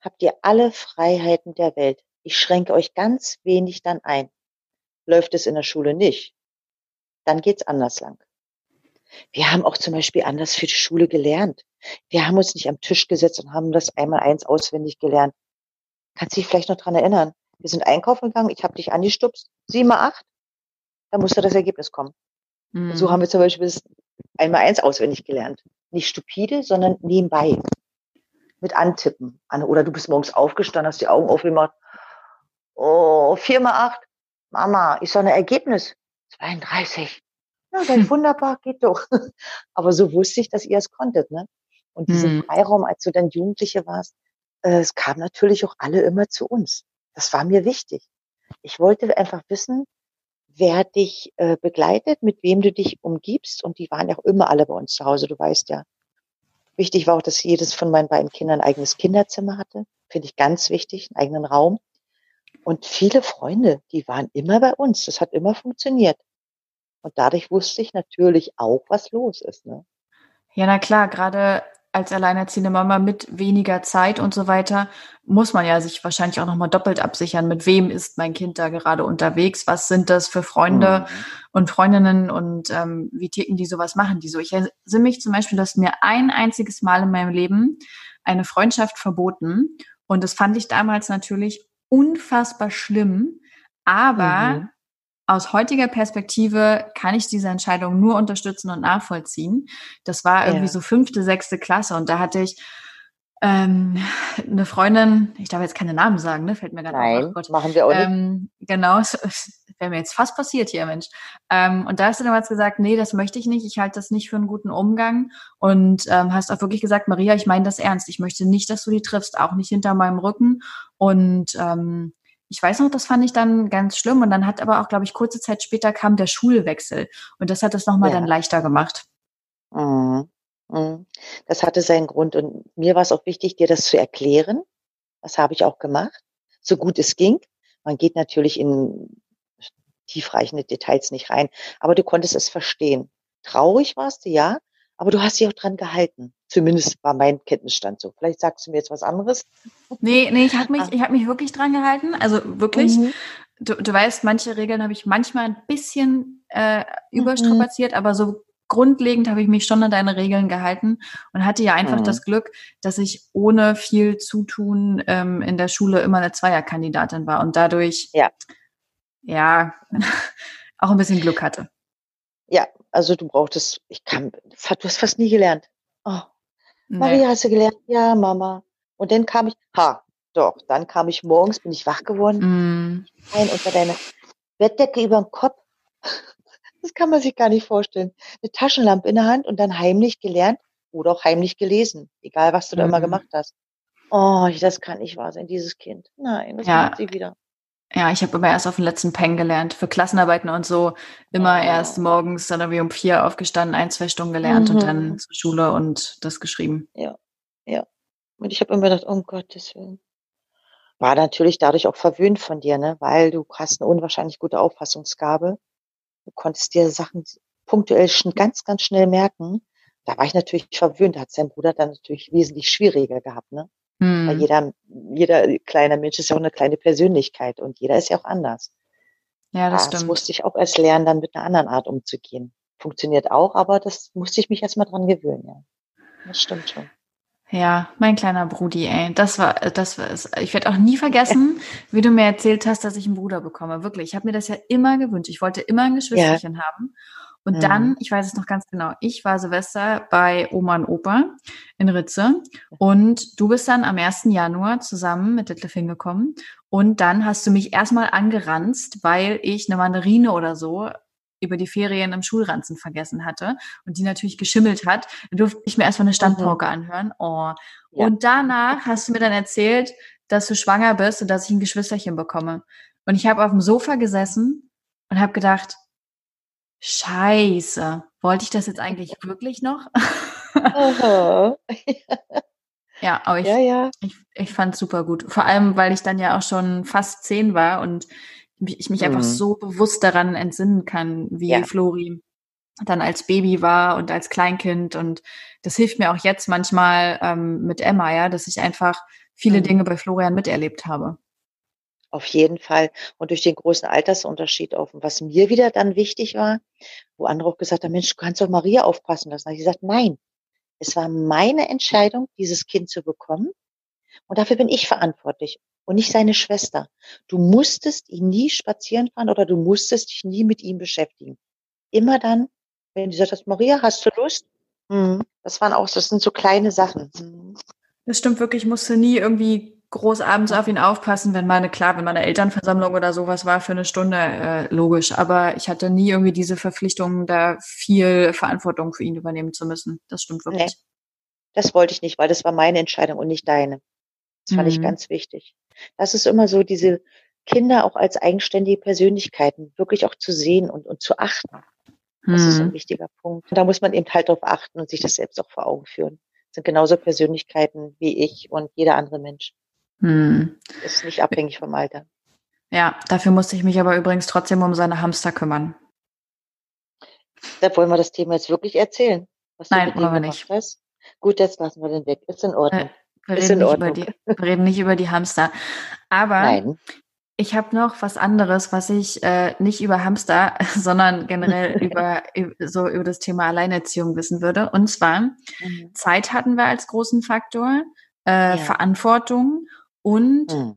habt ihr alle Freiheiten der Welt. Ich schränke euch ganz wenig dann ein. Läuft es in der Schule nicht, dann geht's anders lang. Wir haben auch zum Beispiel anders für die Schule gelernt. Wir haben uns nicht am Tisch gesetzt und haben das einmal eins auswendig gelernt. Kannst du dich vielleicht noch dran erinnern? Wir sind einkaufen gegangen, ich habe dich angestupst, sieben mal acht, da musste das Ergebnis kommen. Mhm. So haben wir zum Beispiel das einmal eins auswendig gelernt. Nicht stupide, sondern nebenbei. Mit Antippen. Oder du bist morgens aufgestanden, hast die Augen aufgemacht. Oh, vier mal acht. Mama, ich soll ein Ergebnis. 32. Ja, dann hm. wunderbar, geht doch. Aber so wusste ich, dass ihr es konntet, ne? Und diesen hm. Freiraum, als du dann Jugendliche warst, äh, es kam natürlich auch alle immer zu uns. Das war mir wichtig. Ich wollte einfach wissen, wer dich äh, begleitet, mit wem du dich umgibst. Und die waren ja auch immer alle bei uns zu Hause, du weißt ja. Wichtig war auch, dass jedes von meinen beiden Kindern ein eigenes Kinderzimmer hatte. Finde ich ganz wichtig, einen eigenen Raum. Und viele Freunde, die waren immer bei uns. Das hat immer funktioniert. Und dadurch wusste ich natürlich auch, was los ist. Ne? Ja, na klar, gerade als alleinerziehende Mama mit weniger Zeit und so weiter, muss man ja sich wahrscheinlich auch nochmal doppelt absichern, mit wem ist mein Kind da gerade unterwegs, was sind das für Freunde mhm. und Freundinnen und ähm, wie ticken die sowas, machen die so. Ich erinnere mich zum Beispiel, dass mir ein einziges Mal in meinem Leben eine Freundschaft verboten und das fand ich damals natürlich unfassbar schlimm, aber mhm aus heutiger Perspektive kann ich diese Entscheidung nur unterstützen und nachvollziehen. Das war irgendwie ja. so fünfte, sechste Klasse und da hatte ich ähm, eine Freundin, ich darf jetzt keine Namen sagen, ne? Fällt mir gerade Nein, auf. Gott. machen wir auch nicht. Ähm, genau, wäre mir jetzt fast passiert hier, Mensch. Ähm, und da hast du damals gesagt, nee, das möchte ich nicht, ich halte das nicht für einen guten Umgang. Und ähm, hast auch wirklich gesagt, Maria, ich meine das ernst. Ich möchte nicht, dass du die triffst, auch nicht hinter meinem Rücken. Und ähm, ich weiß noch, das fand ich dann ganz schlimm. Und dann hat aber auch, glaube ich, kurze Zeit später kam der Schulwechsel. Und das hat es nochmal ja. dann leichter gemacht. Mhm. Mhm. Das hatte seinen Grund. Und mir war es auch wichtig, dir das zu erklären. Das habe ich auch gemacht, so gut es ging. Man geht natürlich in tiefreichende Details nicht rein, aber du konntest es verstehen. Traurig warst du, ja, aber du hast dich auch dran gehalten. Zumindest war mein Kenntnisstand so. Vielleicht sagst du mir jetzt was anderes. Nee, nee, ich habe mich, ah. ich hab mich wirklich dran gehalten. Also wirklich. Mhm. Du, du weißt, manche Regeln habe ich manchmal ein bisschen äh, überstrapaziert, mhm. aber so grundlegend habe ich mich schon an deine Regeln gehalten und hatte ja einfach mhm. das Glück, dass ich ohne viel Zutun ähm, in der Schule immer eine Zweierkandidatin war und dadurch ja, ja auch ein bisschen Glück hatte. Ja, also du brauchtest, ich kann, du hast fast nie gelernt. Oh, nee. Maria, hast du gelernt? Ja, Mama. Und dann kam ich, ha, doch, dann kam ich morgens, bin ich wach geworden, mm. ein unter deiner Bettdecke über den Kopf. Das kann man sich gar nicht vorstellen. Eine Taschenlampe in der Hand und dann heimlich gelernt oder auch heimlich gelesen, egal was du mm. da immer mhm. gemacht hast. Oh, das kann nicht wahr sein, dieses Kind. Nein, das ja. macht sie wieder. Ja, ich habe immer erst auf den letzten Peng gelernt. Für Klassenarbeiten und so immer oh. erst morgens dann irgendwie um vier aufgestanden, ein, zwei Stunden gelernt mhm. und dann zur Schule und das geschrieben. Ja, ja. Und ich habe immer gedacht, um Gottes Willen. War natürlich dadurch auch verwöhnt von dir, ne? Weil du hast eine unwahrscheinlich gute Auffassungsgabe. Du konntest dir Sachen punktuell schon ganz, ganz schnell merken. Da war ich natürlich verwöhnt. Da hat sein Bruder dann natürlich wesentlich schwieriger gehabt, ne? Hm. Weil jeder, jeder kleine Mensch ist ja auch eine kleine Persönlichkeit und jeder ist ja auch anders. Ja, das, das stimmt. musste ich auch erst lernen, dann mit einer anderen Art umzugehen. Funktioniert auch, aber das musste ich mich erstmal dran gewöhnen, ja. Das stimmt schon. Ja, mein kleiner Brudi, ey, das war, das war, ich werde auch nie vergessen, wie du mir erzählt hast, dass ich einen Bruder bekomme. Wirklich, ich habe mir das ja immer gewünscht. Ich wollte immer ein Geschwisterchen ja. haben. Und mhm. dann, ich weiß es noch ganz genau, ich war Silvester bei Oma und Opa in Ritze und du bist dann am 1. Januar zusammen mit Detlef hingekommen und dann hast du mich erstmal angeranzt, weil ich eine Mandarine oder so über die Ferien im Schulranzen vergessen hatte und die natürlich geschimmelt hat. Dann durfte ich mir erstmal eine Standpauke mhm. anhören. Oh. Ja. Und danach hast du mir dann erzählt, dass du schwanger bist und dass ich ein Geschwisterchen bekomme. Und ich habe auf dem Sofa gesessen und habe gedacht, Scheiße. Wollte ich das jetzt eigentlich wirklich noch? Ja, aber ich, ja, ja. ich, ich fand es super gut. Vor allem, weil ich dann ja auch schon fast zehn war und ich mich mhm. einfach so bewusst daran entsinnen kann, wie ja. Flori dann als Baby war und als Kleinkind. Und das hilft mir auch jetzt manchmal ähm, mit Emma, ja, dass ich einfach viele mhm. Dinge bei Florian miterlebt habe. Auf jeden Fall. Und durch den großen Altersunterschied auf. Und was mir wieder dann wichtig war, wo andere auch gesagt haben, Mensch, du kannst doch Maria aufpassen lassen. Da habe ich gesagt, nein, es war meine Entscheidung, dieses Kind zu bekommen. Und dafür bin ich verantwortlich und nicht seine Schwester. Du musstest ihn nie spazieren fahren oder du musstest dich nie mit ihm beschäftigen. Immer dann, wenn du sagst, Maria, hast du Lust? Mhm. Das waren auch, das sind so kleine Sachen. Mhm. Das stimmt wirklich, ich musste nie irgendwie groß abends auf ihn aufpassen, wenn meine, klar, wenn meine Elternversammlung oder sowas war für eine Stunde, äh, logisch. Aber ich hatte nie irgendwie diese Verpflichtung, da viel Verantwortung für ihn übernehmen zu müssen. Das stimmt wirklich. Nee, das wollte ich nicht, weil das war meine Entscheidung und nicht deine. Das fand mhm. ich ganz wichtig. Das ist immer so, diese Kinder auch als eigenständige Persönlichkeiten wirklich auch zu sehen und, und zu achten. Das mhm. ist ein wichtiger Punkt. Und da muss man eben halt darauf achten und sich das selbst auch vor Augen führen. Das sind genauso Persönlichkeiten wie ich und jeder andere Mensch. Hm. Ist nicht abhängig vom Alter. Ja, dafür musste ich mich aber übrigens trotzdem um seine Hamster kümmern. Da wollen wir das Thema jetzt wirklich erzählen. Nein, wollen wir nicht. Hast. Gut, jetzt lassen wir den weg. Ist in Ordnung. Äh, wir, reden nicht über die, wir reden nicht über die Hamster. Aber Nein. ich habe noch was anderes, was ich äh, nicht über Hamster, sondern generell über so über das Thema Alleinerziehung wissen würde. Und zwar mhm. Zeit hatten wir als großen Faktor, äh, ja. Verantwortung und mhm.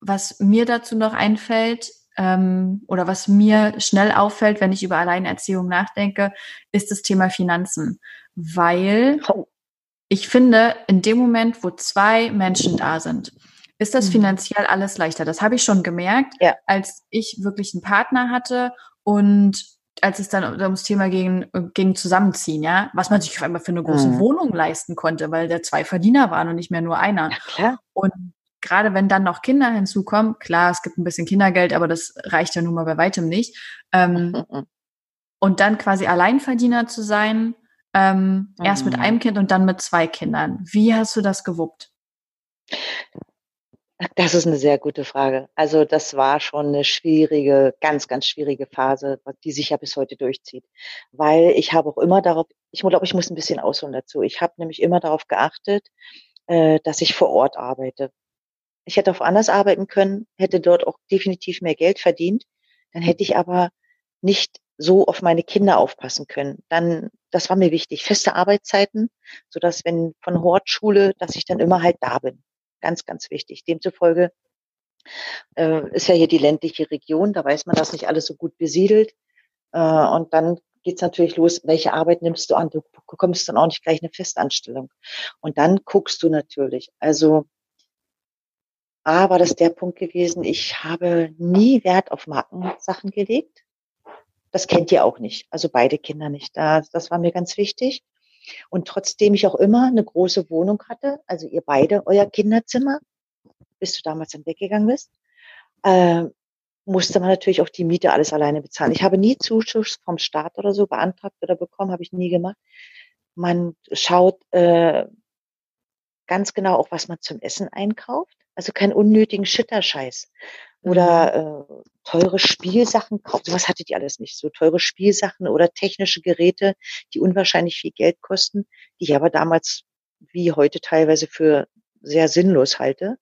was mir dazu noch einfällt, ähm, oder was mir schnell auffällt, wenn ich über Alleinerziehung nachdenke, ist das Thema Finanzen. Weil oh. ich finde, in dem Moment, wo zwei Menschen da sind, ist das mhm. finanziell alles leichter. Das habe ich schon gemerkt, ja. als ich wirklich einen Partner hatte und als es dann ums Thema ging, ging zusammenziehen, ja, was man sich auf einmal für eine große mhm. Wohnung leisten konnte, weil der zwei Verdiener waren und nicht mehr nur einer. Ja. Und gerade wenn dann noch Kinder hinzukommen, klar, es gibt ein bisschen Kindergeld, aber das reicht ja nun mal bei weitem nicht. Ähm, mhm. Und dann quasi Alleinverdiener zu sein, ähm, mhm. erst mit mhm. einem Kind und dann mit zwei Kindern. Wie hast du das gewuppt? Das ist eine sehr gute Frage. Also das war schon eine schwierige, ganz, ganz schwierige Phase, die sich ja bis heute durchzieht. Weil ich habe auch immer darauf, ich glaube, ich muss ein bisschen ausholen dazu. Ich habe nämlich immer darauf geachtet, äh, dass ich vor Ort arbeite. Ich hätte auch anders arbeiten können, hätte dort auch definitiv mehr Geld verdient. Dann hätte ich aber nicht so auf meine Kinder aufpassen können. Dann, das war mir wichtig, feste Arbeitszeiten, so dass wenn von Hortschule, dass ich dann immer halt da bin. Ganz, ganz wichtig. Demzufolge äh, ist ja hier die ländliche Region, da weiß man das nicht alles so gut besiedelt. Äh, und dann geht's natürlich los, welche Arbeit nimmst du an? Du bekommst dann auch nicht gleich eine Festanstellung. Und dann guckst du natürlich. Also A war das der Punkt gewesen, ich habe nie Wert auf Markensachen gelegt. Das kennt ihr auch nicht. Also beide Kinder nicht. Das, das war mir ganz wichtig. Und trotzdem ich auch immer eine große Wohnung hatte, also ihr beide euer Kinderzimmer, bis du damals dann weggegangen bist, äh, musste man natürlich auch die Miete alles alleine bezahlen. Ich habe nie Zuschuss vom Staat oder so beantragt oder bekommen, habe ich nie gemacht. Man schaut äh, ganz genau auch, was man zum Essen einkauft. Also keinen unnötigen Schitterscheiß oder mhm. äh, teure Spielsachen kaufen. Sowas hattet ihr alles nicht. So teure Spielsachen oder technische Geräte, die unwahrscheinlich viel Geld kosten, die ich aber damals wie heute teilweise für sehr sinnlos halte.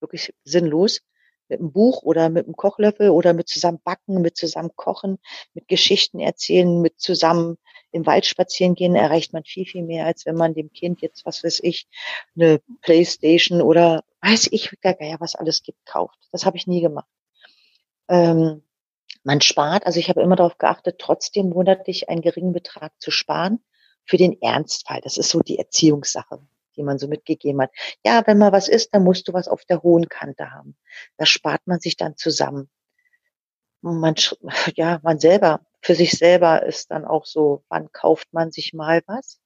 Wirklich sinnlos. Mit einem Buch oder mit einem Kochlöffel oder mit zusammen backen, mit zusammen kochen, mit Geschichten erzählen, mit zusammen im Wald spazieren gehen, erreicht man viel, viel mehr, als wenn man dem Kind jetzt, was weiß ich, eine Playstation oder weiß ich, Geier, was alles gibt, kauft. Das habe ich nie gemacht. Ähm, man spart, also ich habe immer darauf geachtet, trotzdem monatlich einen geringen Betrag zu sparen für den Ernstfall. Das ist so die Erziehungssache, die man so mitgegeben hat. Ja, wenn mal was ist, dann musst du was auf der hohen Kante haben. Das spart man sich dann zusammen. Man, ja, man selber, für sich selber ist dann auch so, wann kauft man sich mal was?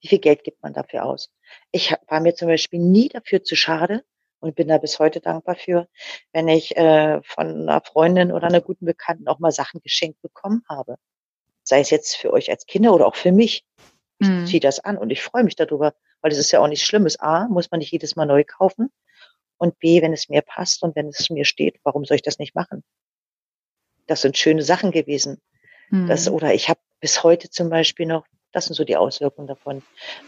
Wie viel Geld gibt man dafür aus? Ich war mir zum Beispiel nie dafür zu schade und bin da bis heute dankbar für, wenn ich äh, von einer Freundin oder einer guten Bekannten auch mal Sachen geschenkt bekommen habe. Sei es jetzt für euch als Kinder oder auch für mich. Ich mhm. ziehe das an und ich freue mich darüber. weil es ist ja auch nichts Schlimmes. A, muss man nicht jedes Mal neu kaufen. Und B, wenn es mir passt und wenn es mir steht, warum soll ich das nicht machen? Das sind schöne Sachen gewesen. Mhm. Das, oder ich habe bis heute zum Beispiel noch, das sind so die Auswirkungen davon,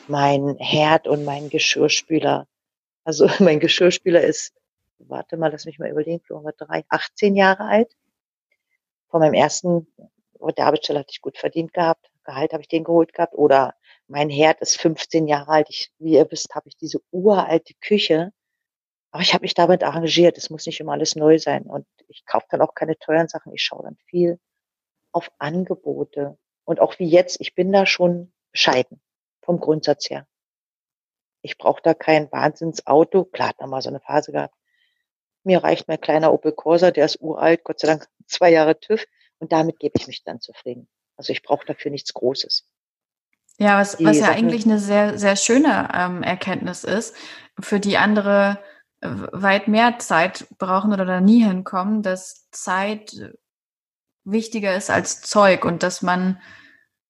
mein Herd und mein Geschirrspüler. Also mein Geschirrspüler ist, warte mal, lass mich mal überlegen, war drei, 18 Jahre alt. Von meinem ersten, der Arbeitsstelle hatte ich gut verdient gehabt. Gehalt habe ich den geholt gehabt. Oder mein Herd ist 15 Jahre alt. Ich, wie ihr wisst, habe ich diese uralte Küche. Aber ich habe mich damit arrangiert. Es muss nicht immer alles neu sein. Und ich kaufe dann auch keine teuren Sachen. Ich schaue dann viel auf Angebote. Und auch wie jetzt, ich bin da schon bescheiden vom Grundsatz her. Ich brauche da kein Wahnsinnsauto. Klar, hat noch mal so eine Phase gehabt. Mir reicht mein kleiner Opel Corsa, der ist uralt, Gott sei Dank zwei Jahre TÜV. Und damit gebe ich mich dann zufrieden. Also ich brauche dafür nichts Großes. Ja, was, was ja eigentlich eine sehr, sehr schöne ähm, Erkenntnis ist, für die andere weit mehr Zeit brauchen oder da nie hinkommen, dass Zeit wichtiger ist als Zeug und dass man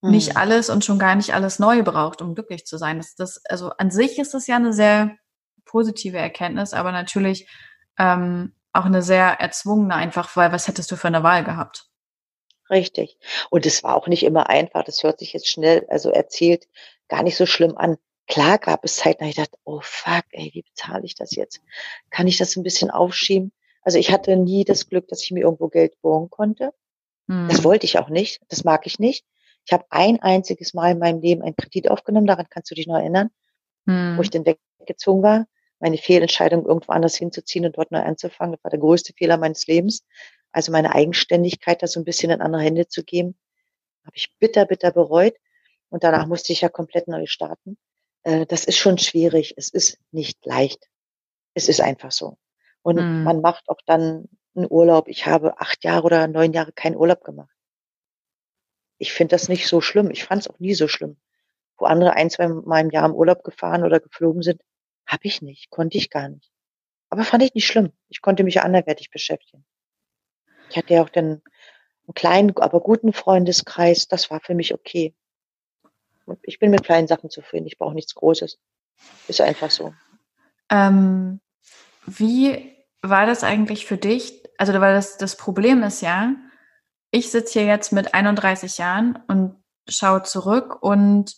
mhm. nicht alles und schon gar nicht alles neu braucht, um glücklich zu sein. Das, das, also an sich ist das ja eine sehr positive Erkenntnis, aber natürlich ähm, auch eine sehr erzwungene, einfach weil was hättest du für eine Wahl gehabt? Richtig. Und es war auch nicht immer einfach. Das hört sich jetzt schnell, also erzählt, gar nicht so schlimm an. Klar gab es Zeiten, da ich dachte, oh fuck, ey, wie bezahle ich das jetzt? Kann ich das ein bisschen aufschieben? Also ich hatte nie das Glück, dass ich mir irgendwo Geld borgen konnte. Hm. Das wollte ich auch nicht. Das mag ich nicht. Ich habe ein einziges Mal in meinem Leben einen Kredit aufgenommen, daran kannst du dich noch erinnern, hm. wo ich dann weggezogen war. Meine Fehlentscheidung, irgendwo anders hinzuziehen und dort neu anzufangen, das war der größte Fehler meines Lebens. Also meine Eigenständigkeit, das so ein bisschen in andere Hände zu geben, habe ich bitter, bitter bereut. Und danach musste ich ja komplett neu starten. Äh, das ist schon schwierig. Es ist nicht leicht. Es ist einfach so. Und hm. man macht auch dann einen Urlaub. Ich habe acht Jahre oder neun Jahre keinen Urlaub gemacht. Ich finde das nicht so schlimm. Ich fand es auch nie so schlimm. Wo andere ein, zwei Mal im Jahr im Urlaub gefahren oder geflogen sind, habe ich nicht, konnte ich gar nicht. Aber fand ich nicht schlimm. Ich konnte mich ja anderweitig beschäftigen. Ich hatte ja auch dann einen kleinen, aber guten Freundeskreis. Das war für mich okay. Und ich bin mit kleinen Sachen zufrieden. Ich brauche nichts Großes. Ist einfach so. Ähm, wie war das eigentlich für dich? Also, weil das, das Problem ist ja, ich sitze hier jetzt mit 31 Jahren und schaue zurück und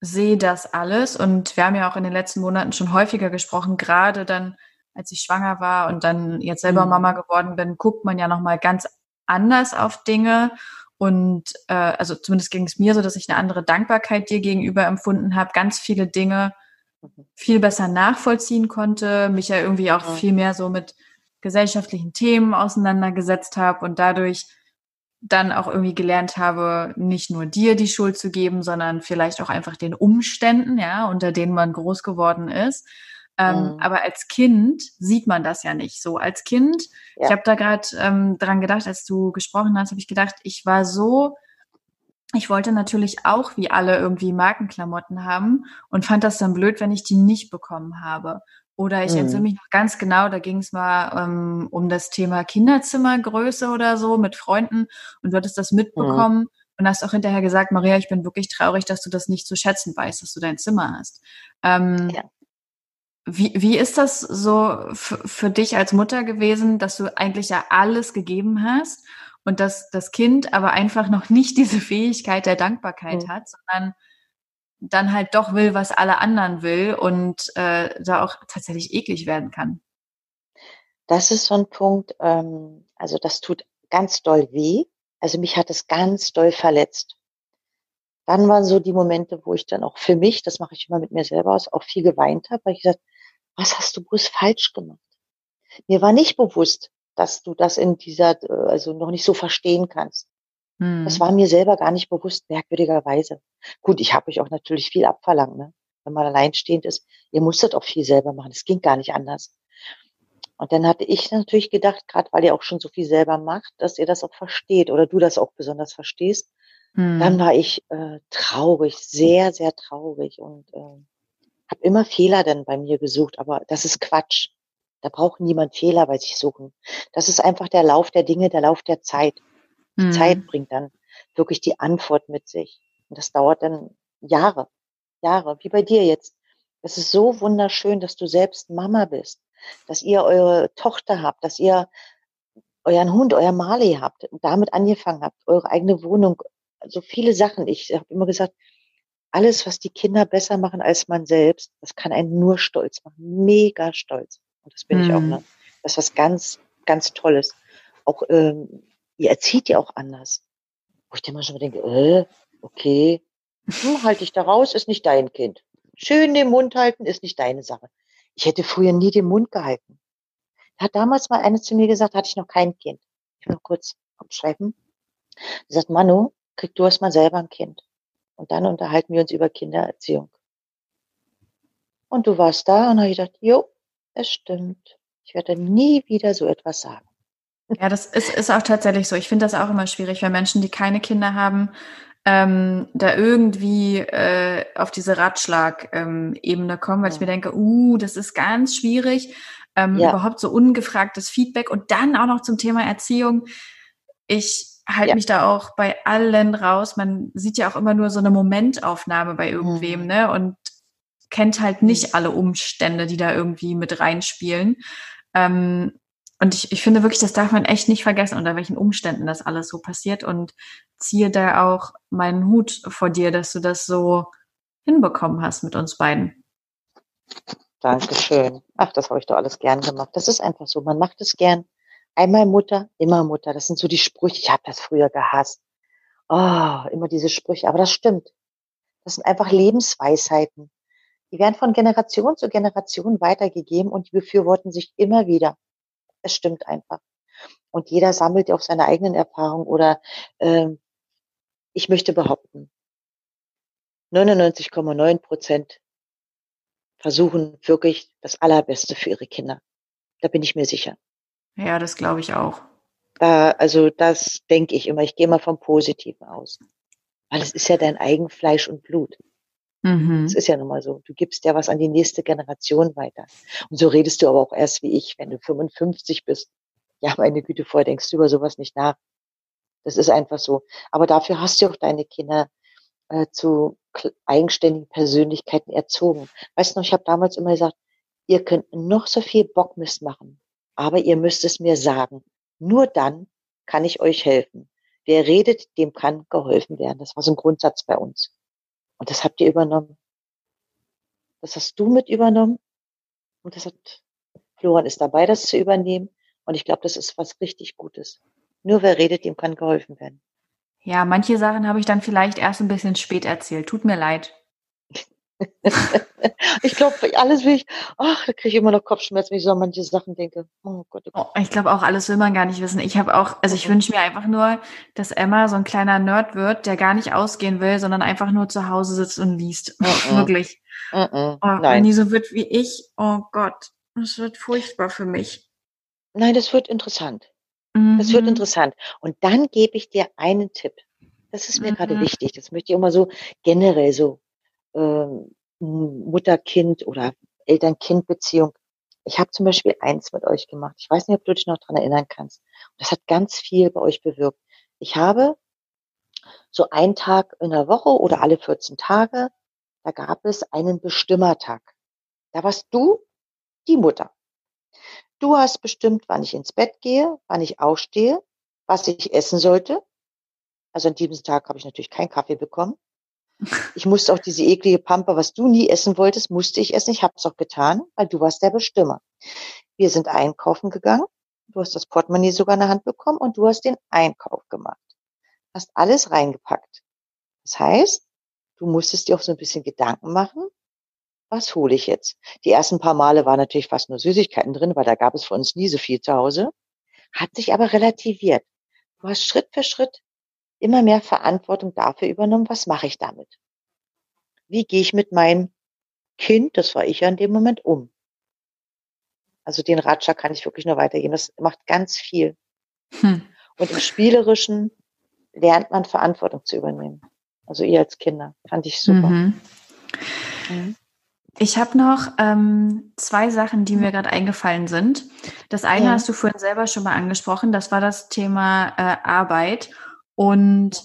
sehe das alles. Und wir haben ja auch in den letzten Monaten schon häufiger gesprochen, gerade dann, als ich schwanger war und dann jetzt selber mhm. Mama geworden bin, guckt man ja nochmal ganz anders auf Dinge. Und äh, also zumindest ging es mir so, dass ich eine andere Dankbarkeit dir gegenüber empfunden habe, ganz viele Dinge mhm. viel besser nachvollziehen konnte, mich ja irgendwie auch ja. viel mehr so mit gesellschaftlichen Themen auseinandergesetzt habe und dadurch dann auch irgendwie gelernt habe, nicht nur dir die Schuld zu geben, sondern vielleicht auch einfach den Umständen, ja, unter denen man groß geworden ist. Ähm, mhm. Aber als Kind sieht man das ja nicht so. Als Kind, ja. ich habe da gerade ähm, dran gedacht, als du gesprochen hast, habe ich gedacht, ich war so, ich wollte natürlich auch wie alle irgendwie Markenklamotten haben und fand das dann blöd, wenn ich die nicht bekommen habe. Oder ich mhm. erinnere mich noch ganz genau, da ging es mal ähm, um das Thema Kinderzimmergröße oder so mit Freunden und du hattest das mitbekommen mhm. und hast auch hinterher gesagt, Maria, ich bin wirklich traurig, dass du das nicht zu schätzen weißt, dass du dein Zimmer hast. Ähm, ja. Wie, wie ist das so für dich als Mutter gewesen, dass du eigentlich ja alles gegeben hast und dass das Kind aber einfach noch nicht diese Fähigkeit der Dankbarkeit mhm. hat, sondern dann halt doch will, was alle anderen will und äh, da auch tatsächlich eklig werden kann. Das ist so ein Punkt, ähm, also das tut ganz doll weh. Also mich hat es ganz doll verletzt. Dann waren so die Momente, wo ich dann auch für mich, das mache ich immer mit mir selber aus, auch viel geweint habe, weil ich gesagt, was hast du bloß falsch gemacht? Mir war nicht bewusst, dass du das in dieser, äh, also noch nicht so verstehen kannst. Hm. Das war mir selber gar nicht bewusst, merkwürdigerweise. Gut, ich habe euch auch natürlich viel abverlangt, ne? wenn man alleinstehend ist. Ihr musstet auch viel selber machen. Es ging gar nicht anders. Und dann hatte ich natürlich gedacht, gerade weil ihr auch schon so viel selber macht, dass ihr das auch versteht oder du das auch besonders verstehst. Hm. Dann war ich äh, traurig, sehr, sehr traurig und äh, habe immer Fehler dann bei mir gesucht. Aber das ist Quatsch. Da braucht niemand Fehler bei sich suchen. Das ist einfach der Lauf der Dinge, der Lauf der Zeit. Die mhm. Zeit bringt dann wirklich die Antwort mit sich. Und das dauert dann Jahre, Jahre, wie bei dir jetzt. Es ist so wunderschön, dass du selbst Mama bist, dass ihr eure Tochter habt, dass ihr euren Hund, euer Marley habt, damit angefangen habt, eure eigene Wohnung, so viele Sachen. Ich habe immer gesagt, alles, was die Kinder besser machen als man selbst, das kann einen nur stolz machen. Mega stolz. Und das bin mhm. ich auch. Ne? Das ist was ganz, ganz Tolles. Auch ähm, ihr erzieht ja auch anders. Wo ich dir mal schon denke, äh, okay, hm, halte ich da raus, ist nicht dein Kind. Schön den Mund halten, ist nicht deine Sache. Ich hätte früher nie den Mund gehalten. Da hat damals mal eine zu mir gesagt, hatte ich noch kein Kind. Ich will noch kurz abschreiben. Sie sagt, Manu, krieg du erst mal selber ein Kind. Und dann unterhalten wir uns über Kindererziehung. Und du warst da und habe gedacht, jo, es stimmt. Ich werde nie wieder so etwas sagen. Ja, das ist, ist auch tatsächlich so. Ich finde das auch immer schwierig, wenn Menschen, die keine Kinder haben, ähm, da irgendwie äh, auf diese Ratschlag-Ebene ähm, kommen, weil ja. ich mir denke, uh, das ist ganz schwierig, ähm, ja. überhaupt so ungefragtes Feedback und dann auch noch zum Thema Erziehung. Ich halte ja. mich da auch bei allen raus. Man sieht ja auch immer nur so eine Momentaufnahme bei irgendwem, mhm. ne? Und kennt halt nicht mhm. alle Umstände, die da irgendwie mit reinspielen. Ähm, und ich, ich finde wirklich, das darf man echt nicht vergessen, unter welchen Umständen das alles so passiert. Und ziehe da auch meinen Hut vor dir, dass du das so hinbekommen hast mit uns beiden. Dankeschön. Ach, das habe ich doch alles gern gemacht. Das ist einfach so. Man macht es gern. Einmal Mutter, immer Mutter. Das sind so die Sprüche. Ich habe das früher gehasst. Oh, immer diese Sprüche. Aber das stimmt. Das sind einfach Lebensweisheiten. Die werden von Generation zu Generation weitergegeben und die befürworten sich immer wieder. Es stimmt einfach. Und jeder sammelt auf seine eigenen Erfahrungen oder äh, ich möchte behaupten, 99,9 Prozent versuchen wirklich das Allerbeste für ihre Kinder. Da bin ich mir sicher. Ja, das glaube ich auch. Da, also das denke ich immer. Ich gehe mal vom Positiven aus. Weil es ist ja dein Eigenfleisch und Blut. Mhm. Das ist ja nun mal so. Du gibst ja was an die nächste Generation weiter. Und so redest du aber auch erst wie ich, wenn du 55 bist. Ja, meine Güte, vorher denkst du über sowas nicht nach. Das ist einfach so. Aber dafür hast du auch deine Kinder äh, zu eigenständigen Persönlichkeiten erzogen. Weißt du noch, ich habe damals immer gesagt, ihr könnt noch so viel Bockmist machen, aber ihr müsst es mir sagen. Nur dann kann ich euch helfen. Wer redet, dem kann geholfen werden. Das war so ein Grundsatz bei uns. Und das habt ihr übernommen. Das hast du mit übernommen. Und das hat, Florian ist dabei, das zu übernehmen. Und ich glaube, das ist was richtig Gutes. Nur wer redet, dem kann geholfen werden. Ja, manche Sachen habe ich dann vielleicht erst ein bisschen spät erzählt. Tut mir leid. ich glaube, alles will ich, ach, da kriege ich immer noch Kopfschmerzen, wenn ich so an manche Sachen denke. Oh Gott, oh Gott. Oh, ich glaube auch, alles will man gar nicht wissen. Ich habe auch, also ich mhm. wünsche mir einfach nur, dass Emma so ein kleiner Nerd wird, der gar nicht ausgehen will, sondern einfach nur zu Hause sitzt und liest. Oh, Wirklich. Oh, wenn die so wird wie ich, oh Gott, das wird furchtbar für mich. Nein, das wird interessant. Das wird mhm. interessant. Und dann gebe ich dir einen Tipp. Das ist mir mhm. gerade wichtig. Das möchte ich immer so generell so ähm, Mutter-Kind oder Eltern-Kind-Beziehung. Ich habe zum Beispiel eins mit euch gemacht. Ich weiß nicht, ob du dich noch dran erinnern kannst. Das hat ganz viel bei euch bewirkt. Ich habe so einen Tag in der Woche oder alle 14 Tage, da gab es einen Bestimmertag. Da warst du die Mutter. Du hast bestimmt, wann ich ins Bett gehe, wann ich aufstehe, was ich essen sollte. Also an diesem Tag habe ich natürlich keinen Kaffee bekommen. Ich musste auch diese eklige Pampe, was du nie essen wolltest, musste ich essen. Ich habe es auch getan, weil du warst der Bestimmer. Wir sind einkaufen gegangen. Du hast das Portemonnaie sogar in der Hand bekommen und du hast den Einkauf gemacht. Hast alles reingepackt. Das heißt, du musstest dir auch so ein bisschen Gedanken machen, was hole ich jetzt? Die ersten paar Male waren natürlich fast nur Süßigkeiten drin, weil da gab es für uns nie so viel zu Hause. Hat sich aber relativiert. Du hast Schritt für Schritt immer mehr Verantwortung dafür übernommen, was mache ich damit? Wie gehe ich mit meinem Kind, das war ich ja in dem Moment, um? Also den Ratschlag kann ich wirklich nur weitergeben. Das macht ganz viel. Hm. Und im Spielerischen lernt man Verantwortung zu übernehmen. Also ihr als Kinder. Fand ich super. Mhm. Mhm. Ich habe noch ähm, zwei Sachen, die mir gerade eingefallen sind. Das eine ja. hast du vorhin selber schon mal angesprochen, das war das Thema äh, Arbeit. Und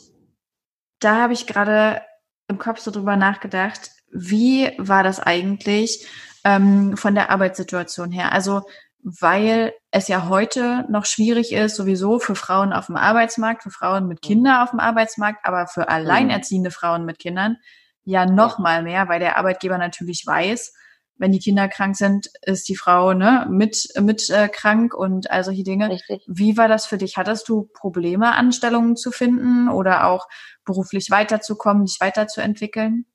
da habe ich gerade im Kopf so drüber nachgedacht, wie war das eigentlich ähm, von der Arbeitssituation her? Also weil es ja heute noch schwierig ist, sowieso für Frauen auf dem Arbeitsmarkt, für Frauen mit Kindern auf dem Arbeitsmarkt, aber für alleinerziehende Frauen mit Kindern ja noch mal mehr, weil der Arbeitgeber natürlich weiß, wenn die Kinder krank sind, ist die Frau ne, mit, mit äh, krank und all solche Dinge. Richtig. Wie war das für dich? Hattest du Probleme, Anstellungen zu finden oder auch beruflich weiterzukommen, dich weiterzuentwickeln?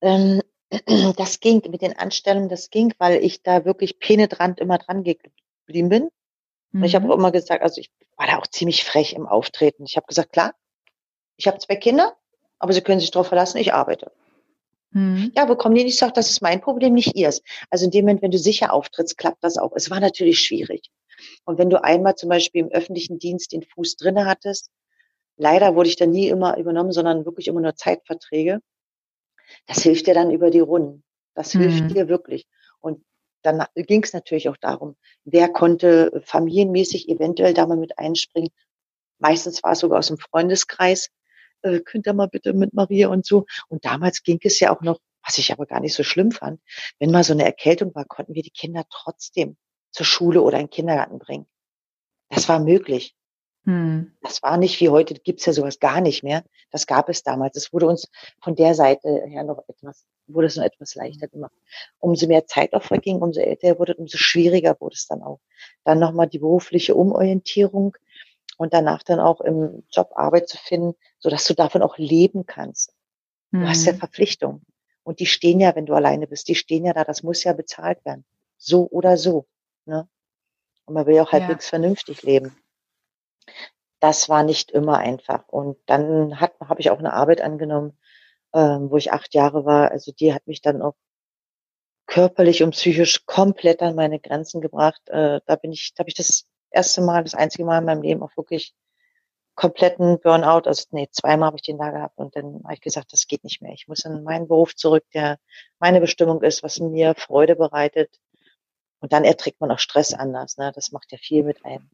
Ähm, das ging mit den Anstellungen, das ging, weil ich da wirklich penetrant immer dran geblieben bin. Mhm. Und ich habe mhm. auch immer gesagt, also ich war da auch ziemlich frech im Auftreten. Ich habe gesagt, klar, ich habe zwei Kinder, aber Sie können sich darauf verlassen, ich arbeite. Mhm. Ja, bekommen die nicht, sagt, das ist mein Problem, nicht ihrs. Also in dem Moment, wenn du sicher auftrittst, klappt das auch. Es war natürlich schwierig. Und wenn du einmal zum Beispiel im öffentlichen Dienst den Fuß drinne hattest, leider wurde ich da nie immer übernommen, sondern wirklich immer nur Zeitverträge. Das hilft dir dann über die Runden. Das mhm. hilft dir wirklich. Und dann ging es natürlich auch darum, wer konnte familienmäßig eventuell da mal mit einspringen. Meistens war es sogar aus dem Freundeskreis. Äh, könnt ihr mal bitte mit Maria und so. Und damals ging es ja auch noch, was ich aber gar nicht so schlimm fand, wenn mal so eine Erkältung war, konnten wir die Kinder trotzdem zur Schule oder in den Kindergarten bringen. Das war möglich. Hm. Das war nicht wie heute, gibt's ja sowas gar nicht mehr. Das gab es damals. Es wurde uns von der Seite her noch etwas, wurde es noch etwas leichter gemacht. Umso mehr Zeit auch verging, umso älter er wurde, umso schwieriger wurde es dann auch. Dann nochmal die berufliche Umorientierung und danach dann auch im Job Arbeit zu finden, so dass du davon auch leben kannst. Du hast ja hm. Verpflichtungen. Und die stehen ja, wenn du alleine bist, die stehen ja da, das muss ja bezahlt werden. So oder so. Ne? Und man will ja auch halbwegs ja. vernünftig leben das war nicht immer einfach. Und dann habe ich auch eine Arbeit angenommen, ähm, wo ich acht Jahre war. Also die hat mich dann auch körperlich und psychisch komplett an meine Grenzen gebracht. Äh, da bin ich, da habe ich das erste Mal, das einzige Mal in meinem Leben auch wirklich kompletten Burnout, also nee, zweimal habe ich den da gehabt und dann habe ich gesagt, das geht nicht mehr. Ich muss in meinen Beruf zurück, der meine Bestimmung ist, was mir Freude bereitet. Und dann erträgt man auch Stress anders. Ne? Das macht ja viel mit einem.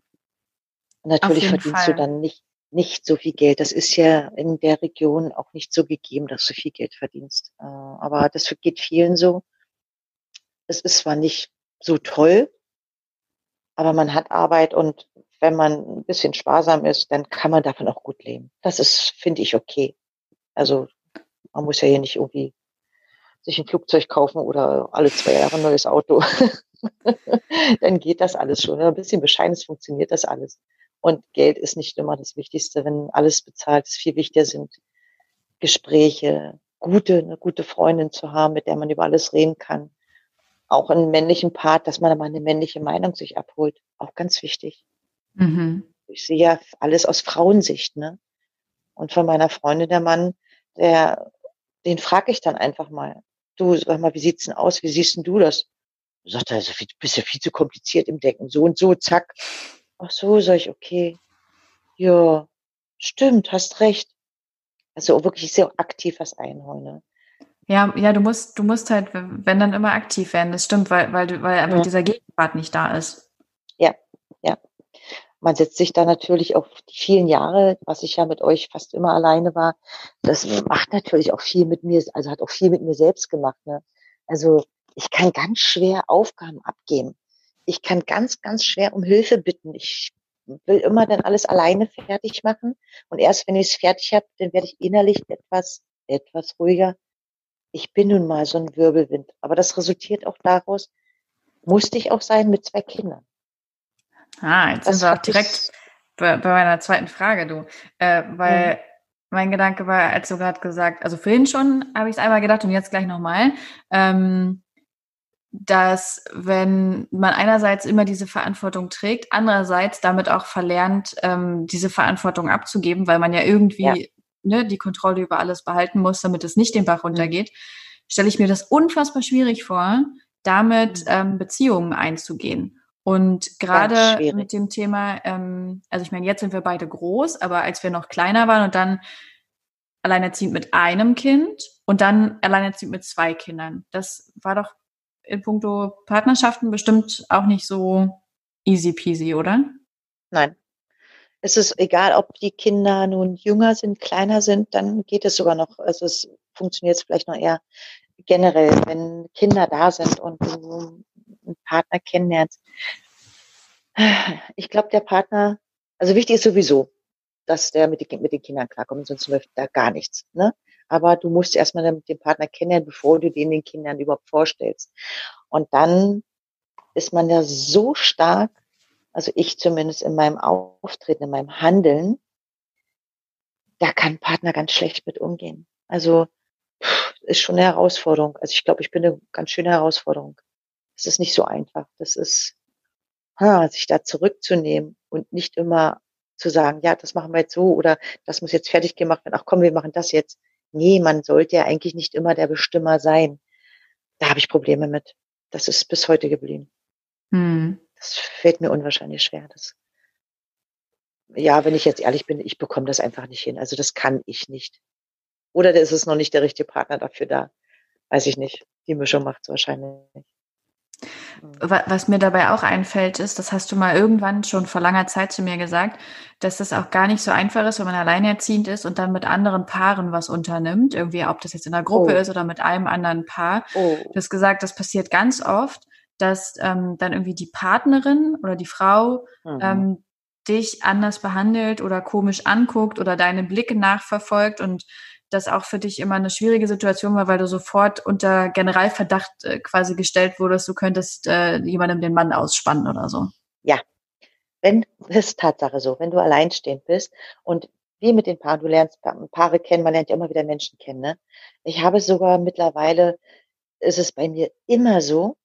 Und natürlich verdienst Fall. du dann nicht, nicht so viel Geld. Das ist ja in der Region auch nicht so gegeben, dass du viel Geld verdienst. Äh, aber das geht vielen so. Es ist zwar nicht so toll, aber man hat Arbeit und wenn man ein bisschen sparsam ist, dann kann man davon auch gut leben. Das ist, finde ich, okay. Also man muss ja hier nicht irgendwie sich ein Flugzeug kaufen oder alle zwei Jahre ein neues Auto. dann geht das alles schon. Ein bisschen bescheiden funktioniert das alles. Und Geld ist nicht immer das Wichtigste. Wenn alles bezahlt ist, viel wichtiger sind Gespräche, gute, eine gute Freundin zu haben, mit der man über alles reden kann. Auch einen männlichen Part, dass man aber eine männliche Meinung sich abholt. Auch ganz wichtig. Mhm. Ich sehe ja alles aus Frauensicht, ne? Und von meiner Freundin, der Mann, der, den frage ich dann einfach mal. Du, sag mal, wie sieht's denn aus? Wie siehst denn du das? Sagt er, also, du bist ja viel zu kompliziert im Denken. So und so, zack. Ach so, sag ich, okay. Ja, stimmt, hast recht. Also wirklich sehr aktiv was einholen. Ne? Ja, ja, du musst, du musst halt, wenn dann immer aktiv werden, das stimmt, weil, weil, weil einfach ja. dieser Gegenpart nicht da ist. Ja, ja. Man setzt sich da natürlich auf die vielen Jahre, was ich ja mit euch fast immer alleine war. Das macht natürlich auch viel mit mir, also hat auch viel mit mir selbst gemacht. Ne? Also ich kann ganz schwer Aufgaben abgeben ich kann ganz, ganz schwer um Hilfe bitten. Ich will immer dann alles alleine fertig machen. Und erst wenn ich es fertig habe, dann werde ich innerlich etwas, etwas ruhiger. Ich bin nun mal so ein Wirbelwind. Aber das resultiert auch daraus, musste ich auch sein mit zwei Kindern. Ah, jetzt das sind wir auch direkt bei, bei, meiner zweiten Frage, du. Äh, weil mhm. mein Gedanke war, als du gerade gesagt, also vorhin schon habe ich es einmal gedacht und jetzt gleich nochmal. Ähm, dass wenn man einerseits immer diese Verantwortung trägt, andererseits damit auch verlernt, ähm, diese Verantwortung abzugeben, weil man ja irgendwie ja. Ne, die Kontrolle über alles behalten muss, damit es nicht den Bach mhm. runtergeht, stelle ich mir das unfassbar schwierig vor, damit mhm. ähm, Beziehungen einzugehen. Und gerade mit dem Thema, ähm, also ich meine, jetzt sind wir beide groß, aber als wir noch kleiner waren und dann alleinerziehend mit einem Kind und dann alleinerziehend mit zwei Kindern, das war doch in puncto Partnerschaften bestimmt auch nicht so easy peasy, oder? Nein. Es ist egal, ob die Kinder nun jünger sind, kleiner sind, dann geht es sogar noch. Also es funktioniert vielleicht noch eher generell, wenn Kinder da sind und du einen Partner kennenlernst. Ich glaube, der Partner, also wichtig ist sowieso, dass der mit, den, mit den Kindern klarkommt, sonst läuft da gar nichts. Ne? Aber du musst erstmal mit dem Partner kennenlernen, bevor du den den Kindern überhaupt vorstellst. Und dann ist man ja so stark, also ich zumindest in meinem Auftreten, in meinem Handeln, da kann ein Partner ganz schlecht mit umgehen. Also ist schon eine Herausforderung. Also ich glaube, ich bin eine ganz schöne Herausforderung. Es ist nicht so einfach. Das ist, ha, sich da zurückzunehmen und nicht immer zu sagen, ja, das machen wir jetzt so oder das muss jetzt fertig gemacht werden. Ach komm, wir machen das jetzt. Nee, man sollte ja eigentlich nicht immer der Bestimmer sein. Da habe ich Probleme mit. Das ist bis heute geblieben. Hm. Das fällt mir unwahrscheinlich schwer. Das, ja, wenn ich jetzt ehrlich bin, ich bekomme das einfach nicht hin. Also das kann ich nicht. Oder ist es noch nicht der richtige Partner dafür da? Weiß ich nicht. Die Mischung macht es wahrscheinlich nicht. Was mir dabei auch einfällt, ist, das hast du mal irgendwann schon vor langer Zeit zu mir gesagt, dass das auch gar nicht so einfach ist, wenn man alleinerziehend ist und dann mit anderen Paaren was unternimmt. Irgendwie, ob das jetzt in einer Gruppe oh. ist oder mit einem anderen Paar. Oh. Du hast gesagt, das passiert ganz oft, dass ähm, dann irgendwie die Partnerin oder die Frau mhm. ähm, dich anders behandelt oder komisch anguckt oder deine Blicke nachverfolgt und das auch für dich immer eine schwierige Situation war, weil du sofort unter Generalverdacht äh, quasi gestellt wurdest, du könntest äh, jemandem den Mann ausspannen oder so. Ja, wenn, das ist Tatsache so, wenn du alleinstehend bist und wie mit den Paaren, du lernst Paare kennen, man lernt ja immer wieder Menschen kennen. Ne? Ich habe sogar mittlerweile, ist es bei mir immer so,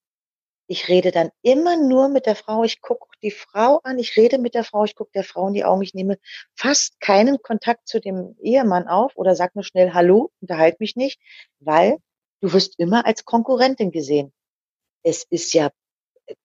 ich rede dann immer nur mit der Frau, ich gucke die Frau an, ich rede mit der Frau, ich gucke der Frau in die Augen, ich nehme fast keinen Kontakt zu dem Ehemann auf oder sag nur schnell Hallo, unterhalte mich nicht, weil du wirst immer als Konkurrentin gesehen. Es ist ja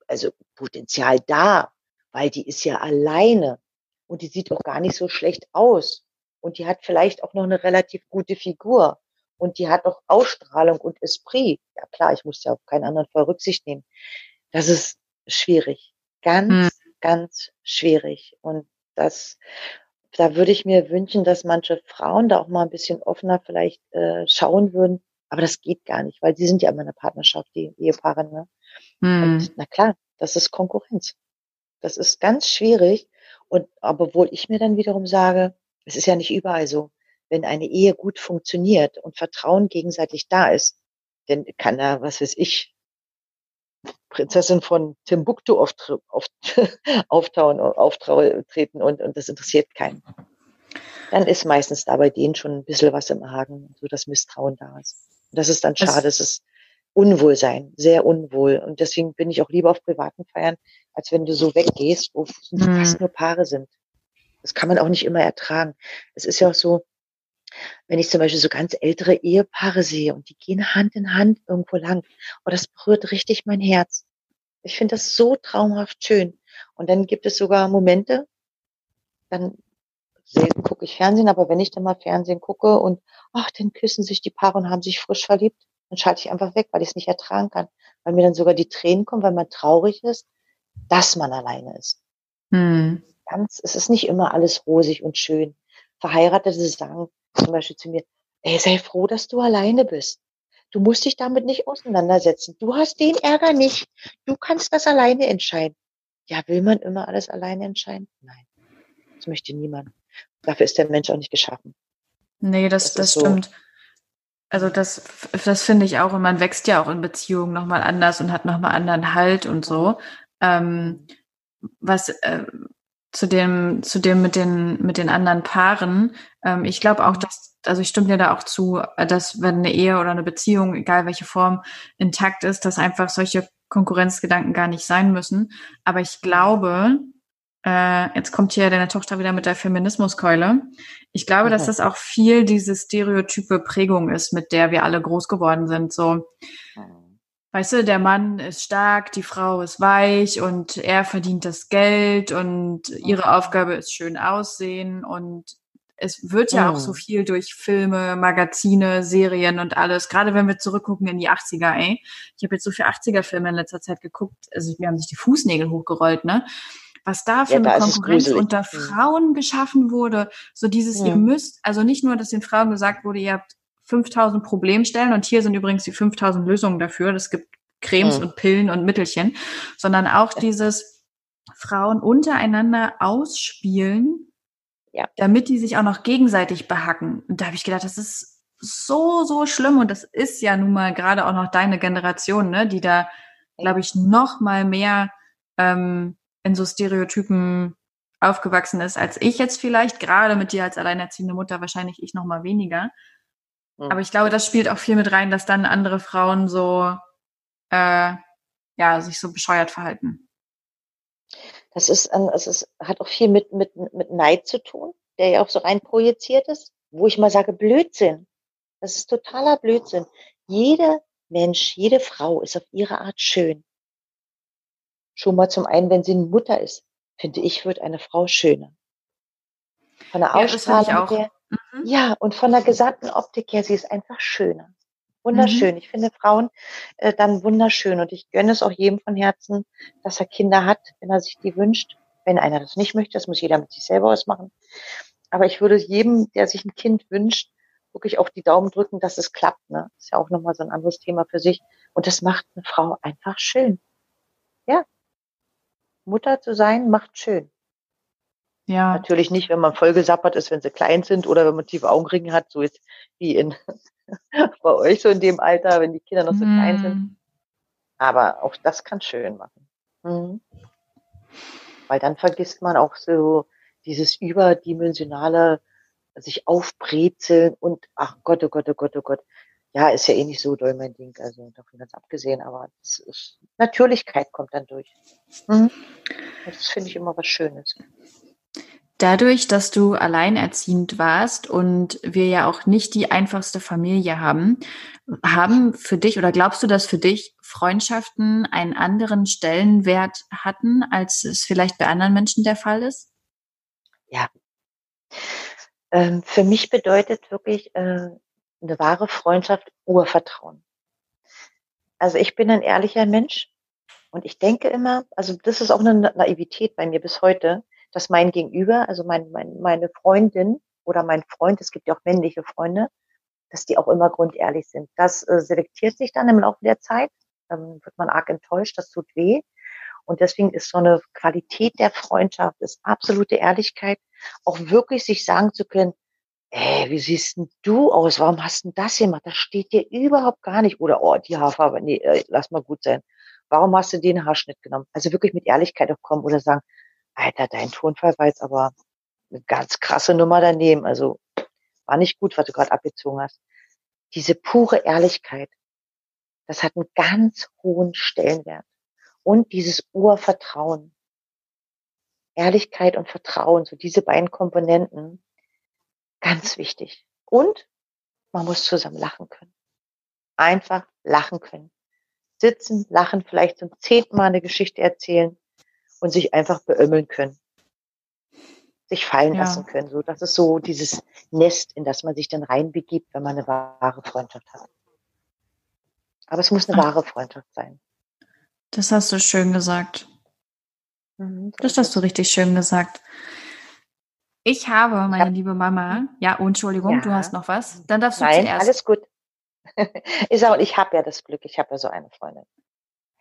also Potenzial da, weil die ist ja alleine und die sieht auch gar nicht so schlecht aus. Und die hat vielleicht auch noch eine relativ gute Figur und die hat auch Ausstrahlung und Esprit. Ja klar, ich muss ja auf keinen anderen voll Rücksicht nehmen. Das ist schwierig. Ganz, hm. ganz schwierig. Und das, da würde ich mir wünschen, dass manche Frauen da auch mal ein bisschen offener vielleicht äh, schauen würden. Aber das geht gar nicht, weil sie sind ja immer in der Partnerschaft, die Ehepaare. Ne? Hm. Und na klar, das ist Konkurrenz. Das ist ganz schwierig. Und aber obwohl ich mir dann wiederum sage, es ist ja nicht überall so wenn eine Ehe gut funktioniert und Vertrauen gegenseitig da ist, dann kann da, was weiß ich, Prinzessin von Timbuktu oft auftauen, auftreten und, und das interessiert keinen. Dann ist meistens da bei denen schon ein bisschen was im Hagen, so das Misstrauen da ist. Und das ist dann schade, das ist Unwohlsein, sehr unwohl. Und deswegen bin ich auch lieber auf privaten Feiern, als wenn du so weggehst, wo fast mhm. nur Paare sind. Das kann man auch nicht immer ertragen. Es ist ja auch so, wenn ich zum Beispiel so ganz ältere Ehepaare sehe und die gehen Hand in Hand irgendwo lang, oh, das berührt richtig mein Herz. Ich finde das so traumhaft schön. Und dann gibt es sogar Momente, dann selten gucke ich Fernsehen, aber wenn ich dann mal Fernsehen gucke und ach, dann küssen sich die Paare und haben sich frisch verliebt, dann schalte ich einfach weg, weil ich es nicht ertragen kann. Weil mir dann sogar die Tränen kommen, weil man traurig ist, dass man alleine ist. Hm. Ganz, es ist nicht immer alles rosig und schön. Verheiratete sagen, zum Beispiel zu mir, ey, sei froh, dass du alleine bist. Du musst dich damit nicht auseinandersetzen. Du hast den Ärger nicht. Du kannst das alleine entscheiden. Ja, will man immer alles alleine entscheiden? Nein. Das möchte niemand. Dafür ist der Mensch auch nicht geschaffen. Nee, das, das, das stimmt. So. Also das, das finde ich auch. Und man wächst ja auch in Beziehungen nochmal anders und hat nochmal anderen Halt und so. Ähm, was, äh, zu dem, zu dem mit den, mit den anderen Paaren. Ähm, ich glaube auch, dass, also ich stimme dir da auch zu, dass wenn eine Ehe oder eine Beziehung, egal welche Form, intakt ist, dass einfach solche Konkurrenzgedanken gar nicht sein müssen. Aber ich glaube, äh, jetzt kommt hier deine Tochter wieder mit der Feminismuskeule. Ich glaube, dass das auch viel diese stereotype Prägung ist, mit der wir alle groß geworden sind. So, weißt du, der Mann ist stark, die Frau ist weich und er verdient das Geld und ihre Aufgabe ist schön aussehen und es wird ja auch so oh. viel durch Filme, Magazine, Serien und alles. Gerade wenn wir zurückgucken in die 80er, ey. Ich habe jetzt so viele 80er-Filme in letzter Zeit geguckt. Also wir haben sich die Fußnägel hochgerollt, ne? Was da für ja, eine Konkurrenz unter mhm. Frauen geschaffen wurde. So dieses, ja. ihr müsst, also nicht nur, dass den Frauen gesagt wurde, ihr habt 5000 Problemstellen und hier sind übrigens die 5000 Lösungen dafür. Es gibt Cremes mhm. und Pillen und Mittelchen, sondern auch dieses Frauen untereinander ausspielen, ja. damit die sich auch noch gegenseitig behacken. Und da habe ich gedacht, das ist so, so schlimm und das ist ja nun mal gerade auch noch deine Generation, ne, die da, glaube ich, noch mal mehr ähm, in so Stereotypen aufgewachsen ist, als ich jetzt vielleicht, gerade mit dir als alleinerziehende Mutter, wahrscheinlich ich noch mal weniger. Mhm. Aber ich glaube, das spielt auch viel mit rein, dass dann andere Frauen so, äh, ja, sich so bescheuert verhalten. Das ist, es ist, hat auch viel mit, mit, mit Neid zu tun, der ja auch so rein projiziert ist, wo ich mal sage, Blödsinn. Das ist totaler Blödsinn. Jeder Mensch, jede Frau ist auf ihre Art schön. Schon mal zum einen, wenn sie eine Mutter ist, finde ich, wird eine Frau schöner. Von der Ausstrahlung her, mhm. ja, und von der gesamten Optik her, sie ist einfach schöner. Wunderschön. Mhm. Ich finde Frauen äh, dann wunderschön und ich gönne es auch jedem von Herzen, dass er Kinder hat, wenn er sich die wünscht. Wenn einer das nicht möchte, das muss jeder mit sich selber ausmachen. Aber ich würde jedem, der sich ein Kind wünscht, wirklich auch die Daumen drücken, dass es klappt. Ne? Ist ja auch nochmal so ein anderes Thema für sich. Und das macht eine Frau einfach schön. Ja. Mutter zu sein macht schön. Ja. Natürlich nicht, wenn man vollgesappert ist, wenn sie klein sind oder wenn man tiefe Augenringe hat, so ist wie in bei euch so in dem Alter, wenn die Kinder noch so mm. klein sind. Mhm. Aber auch das kann schön machen. Mhm. Weil dann vergisst man auch so dieses überdimensionale sich aufbrezeln und ach Gott, oh Gott, oh Gott, oh Gott. Ja, ist ja eh nicht so doll mein Ding, also davon ganz abgesehen, aber ist, Natürlichkeit kommt dann durch. Mhm. Das finde ich immer was Schönes. Dadurch, dass du alleinerziehend warst und wir ja auch nicht die einfachste Familie haben, haben für dich oder glaubst du, dass für dich Freundschaften einen anderen Stellenwert hatten, als es vielleicht bei anderen Menschen der Fall ist? Ja. Ähm, für mich bedeutet wirklich äh, eine wahre Freundschaft Urvertrauen. Also ich bin ein ehrlicher Mensch und ich denke immer, also das ist auch eine Naivität bei mir bis heute dass mein Gegenüber, also mein, mein, meine Freundin oder mein Freund, es gibt ja auch männliche Freunde, dass die auch immer grundehrlich sind. Das äh, selektiert sich dann im Laufe der Zeit. Dann wird man arg enttäuscht, das tut weh. Und deswegen ist so eine Qualität der Freundschaft, ist absolute Ehrlichkeit, auch wirklich sich sagen zu können, ey, wie siehst denn du aus? Warum hast du das gemacht? Das steht dir überhaupt gar nicht. Oder, oh, die Haarfarbe, nee, äh, lass mal gut sein. Warum hast du den Haarschnitt genommen? Also wirklich mit Ehrlichkeit auch kommen oder sagen, Alter, dein Tonfall war jetzt aber eine ganz krasse Nummer daneben. Also war nicht gut, was du gerade abgezogen hast. Diese pure Ehrlichkeit, das hat einen ganz hohen Stellenwert. Und dieses Urvertrauen. Ehrlichkeit und Vertrauen, so diese beiden Komponenten, ganz wichtig. Und man muss zusammen lachen können. Einfach lachen können. Sitzen, lachen, vielleicht zum zehnten Mal eine Geschichte erzählen und sich einfach beömmeln können. Sich fallen ja. lassen können. So, das ist so dieses Nest, in das man sich dann reinbegibt, wenn man eine wahre Freundschaft hat. Aber es muss eine Ach. wahre Freundschaft sein. Das hast du schön gesagt. Mhm, das hast du richtig schön gesagt. Ich habe, meine ich liebe Mama, ja, oh, Entschuldigung, ja. du hast noch was. Dann darfst du Nein, zuerst. alles gut. ist auch, ich habe ja das Glück, ich habe ja so eine Freundin.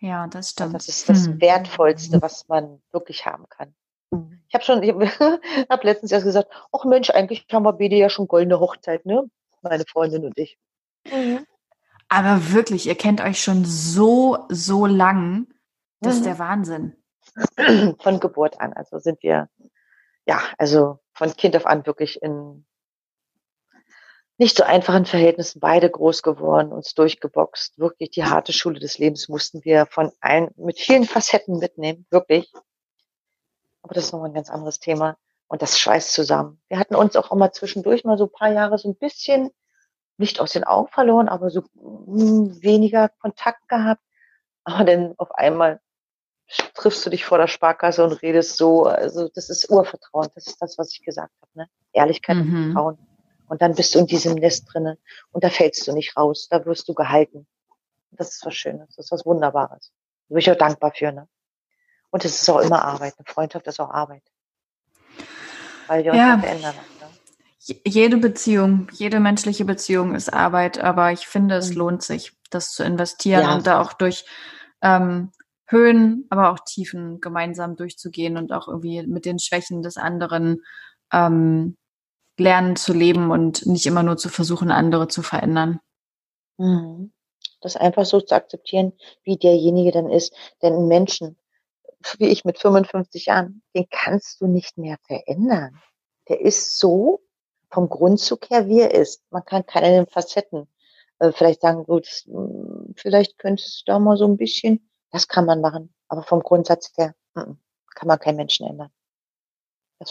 Ja, das stimmt. Das ist das hm. Wertvollste, was man wirklich haben kann. Hm. Ich habe schon, ich habe letztens erst gesagt, ach Mensch, eigentlich haben wir beide ja schon goldene Hochzeit, ne? Meine Freundin und ich. Mhm. Aber wirklich, ihr kennt euch schon so, so lang. Das mhm. ist der Wahnsinn. Von Geburt an. Also sind wir, ja, also von Kind auf an wirklich in nicht so einfachen Verhältnissen beide groß geworden, uns durchgeboxt. Wirklich die harte Schule des Lebens mussten wir von allen, mit vielen Facetten mitnehmen, wirklich. Aber das ist nochmal ein ganz anderes Thema. Und das schweißt zusammen. Wir hatten uns auch immer zwischendurch mal so ein paar Jahre so ein bisschen nicht aus den Augen verloren, aber so hm, weniger Kontakt gehabt. Aber dann auf einmal triffst du dich vor der Sparkasse und redest so. Also das ist Urvertrauen. Das ist das, was ich gesagt habe. Ne? Ehrlichkeit mhm. und Vertrauen. Und dann bist du in diesem Nest drinnen und da fällst du nicht raus, da wirst du gehalten. Das ist was Schönes, das ist was Wunderbares. Da bin ich auch dankbar für. Ne? Und es ist auch immer Arbeit. Eine Freundschaft ist auch Arbeit. Weil wir uns ja. verändern. Ne? jede Beziehung, jede menschliche Beziehung ist Arbeit, aber ich finde, es mhm. lohnt sich, das zu investieren ja. und da auch durch ähm, Höhen, aber auch Tiefen gemeinsam durchzugehen und auch irgendwie mit den Schwächen des anderen ähm, lernen zu leben und nicht immer nur zu versuchen, andere zu verändern. Mhm. Das einfach so zu akzeptieren, wie derjenige dann ist. Denn einen Menschen, wie ich mit 55 Jahren, den kannst du nicht mehr verändern. Der ist so vom Grundzug her, wie er ist. Man kann keine Facetten äh, vielleicht sagen, gut, hm, vielleicht könntest du da mal so ein bisschen, das kann man machen. Aber vom Grundsatz her kann man keinen Menschen ändern.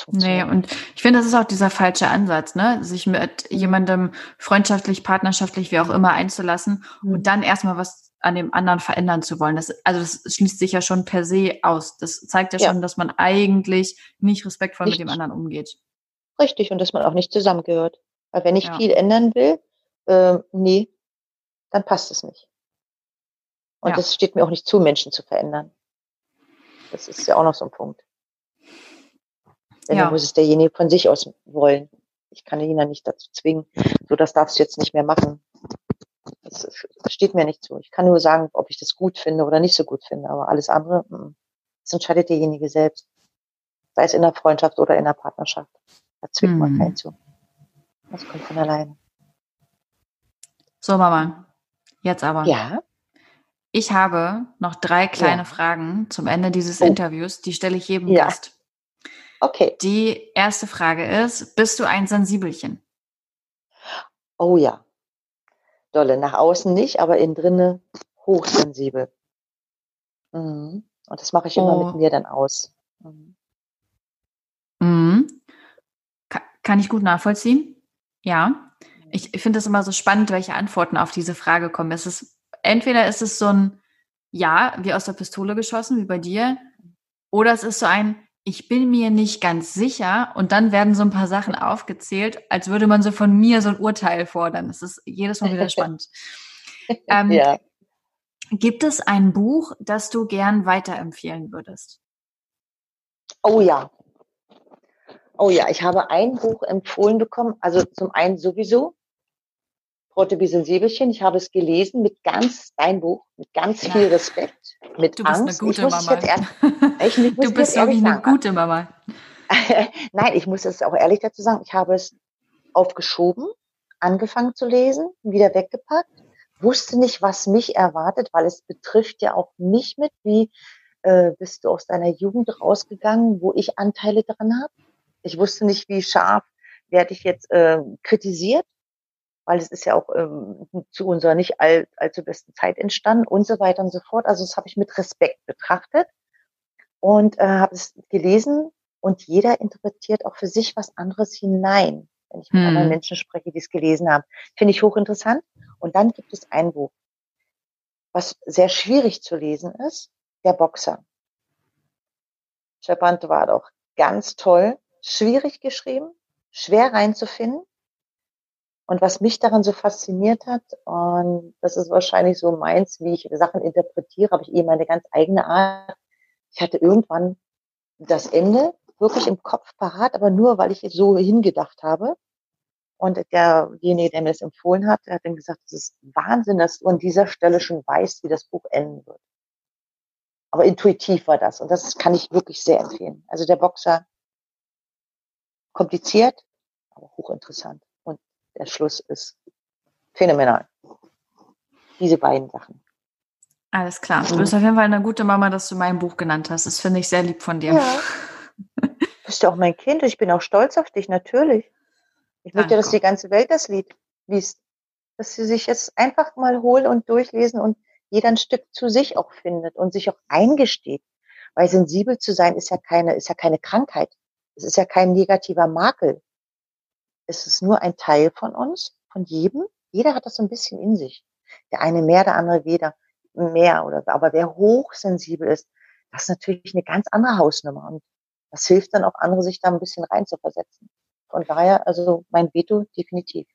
Nee, und ich finde, das ist auch dieser falsche Ansatz, ne? Sich mit jemandem freundschaftlich, partnerschaftlich, wie auch immer einzulassen mhm. und dann erstmal was an dem anderen verändern zu wollen. Das, also das schließt sich ja schon per se aus. Das zeigt ja, ja. schon, dass man eigentlich nicht respektvoll nicht. mit dem anderen umgeht. Richtig, und dass man auch nicht zusammengehört. Weil wenn ich ja. viel ändern will, äh, nee, dann passt es nicht. Und ja. das steht mir auch nicht zu, Menschen zu verändern. Das ist ja auch noch so ein Punkt. Denn ja. dann muss es derjenige von sich aus wollen. Ich kann ihn ja nicht dazu zwingen, so das darfst du jetzt nicht mehr machen. Das steht mir nicht zu. Ich kann nur sagen, ob ich das gut finde oder nicht so gut finde. Aber alles andere, mm, das entscheidet derjenige selbst. Sei es in der Freundschaft oder in der Partnerschaft. Da zwingt man hm. keinen zu. Das kommt von alleine. So, Mama. Jetzt aber. Ja. Ich habe noch drei kleine ja. Fragen zum Ende dieses oh. Interviews. Die stelle ich jedem ja. Gast. Okay. Die erste Frage ist, bist du ein Sensibelchen? Oh ja. Dolle. Nach außen nicht, aber innen drinne hochsensibel. Mhm. Und das mache ich immer oh. mit mir dann aus. Mhm. Mhm. Kann ich gut nachvollziehen. Ja. Ich, ich finde es immer so spannend, welche Antworten auf diese Frage kommen. Es ist, entweder ist es so ein Ja, wie aus der Pistole geschossen, wie bei dir, oder es ist so ein ich bin mir nicht ganz sicher und dann werden so ein paar Sachen aufgezählt, als würde man so von mir so ein Urteil fordern. Das ist jedes Mal wieder spannend. ähm, ja. Gibt es ein Buch, das du gern weiterempfehlen würdest? Oh ja. Oh ja, ich habe ein Buch empfohlen bekommen. Also zum einen sowieso Protobi Sensibelchen. Ich habe es gelesen mit ganz, dein Buch, mit ganz ja. viel Respekt, mit du bist Angst. eine gute Mama. Ehrlich, ich, du bist wirklich eine gute Mama. Nein, ich muss es auch ehrlich dazu sagen. Ich habe es aufgeschoben, angefangen zu lesen, wieder weggepackt, wusste nicht, was mich erwartet, weil es betrifft ja auch mich mit. Wie äh, bist du aus deiner Jugend rausgegangen, wo ich Anteile dran habe? Ich wusste nicht, wie scharf werde ich jetzt äh, kritisiert weil es ist ja auch ähm, zu unserer nicht all, allzu besten Zeit entstanden und so weiter und so fort. Also das habe ich mit Respekt betrachtet und äh, habe es gelesen und jeder interpretiert auch für sich was anderes hinein, wenn ich mit hm. anderen Menschen spreche, die es gelesen haben. Finde ich hochinteressant. Und dann gibt es ein Buch, was sehr schwierig zu lesen ist, Der Boxer. Shepard war doch ganz toll, schwierig geschrieben, schwer reinzufinden und was mich daran so fasziniert hat, und das ist wahrscheinlich so meins, wie ich Sachen interpretiere, habe ich eben meine ganz eigene Art. Ich hatte irgendwann das Ende wirklich im Kopf parat, aber nur, weil ich so hingedacht habe. Und derjenige, der mir das empfohlen hat, der hat dann gesagt, es ist Wahnsinn, dass du an dieser Stelle schon weißt, wie das Buch enden wird. Aber intuitiv war das. Und das kann ich wirklich sehr empfehlen. Also der Boxer, kompliziert, aber hochinteressant der Schluss ist phänomenal. Diese beiden Sachen. Alles klar. Du bist auf jeden Fall eine gute Mama, dass du mein Buch genannt hast. Das finde ich sehr lieb von dir. Ja. Du bist ja auch mein Kind. Ich bin auch stolz auf dich, natürlich. Ich möchte, dass die ganze Welt das Lied liest. Dass sie sich jetzt einfach mal holen und durchlesen und jeder ein Stück zu sich auch findet und sich auch eingesteht. Weil sensibel zu sein ist ja keine, ist ja keine Krankheit. Es ist ja kein negativer Makel ist es nur ein Teil von uns, von jedem. Jeder hat das so ein bisschen in sich. Der eine mehr, der andere weder mehr oder, aber wer hochsensibel ist, das ist natürlich eine ganz andere Hausnummer und das hilft dann auch andere, sich da ein bisschen rein zu versetzen. Von daher, also mein Veto definitiv.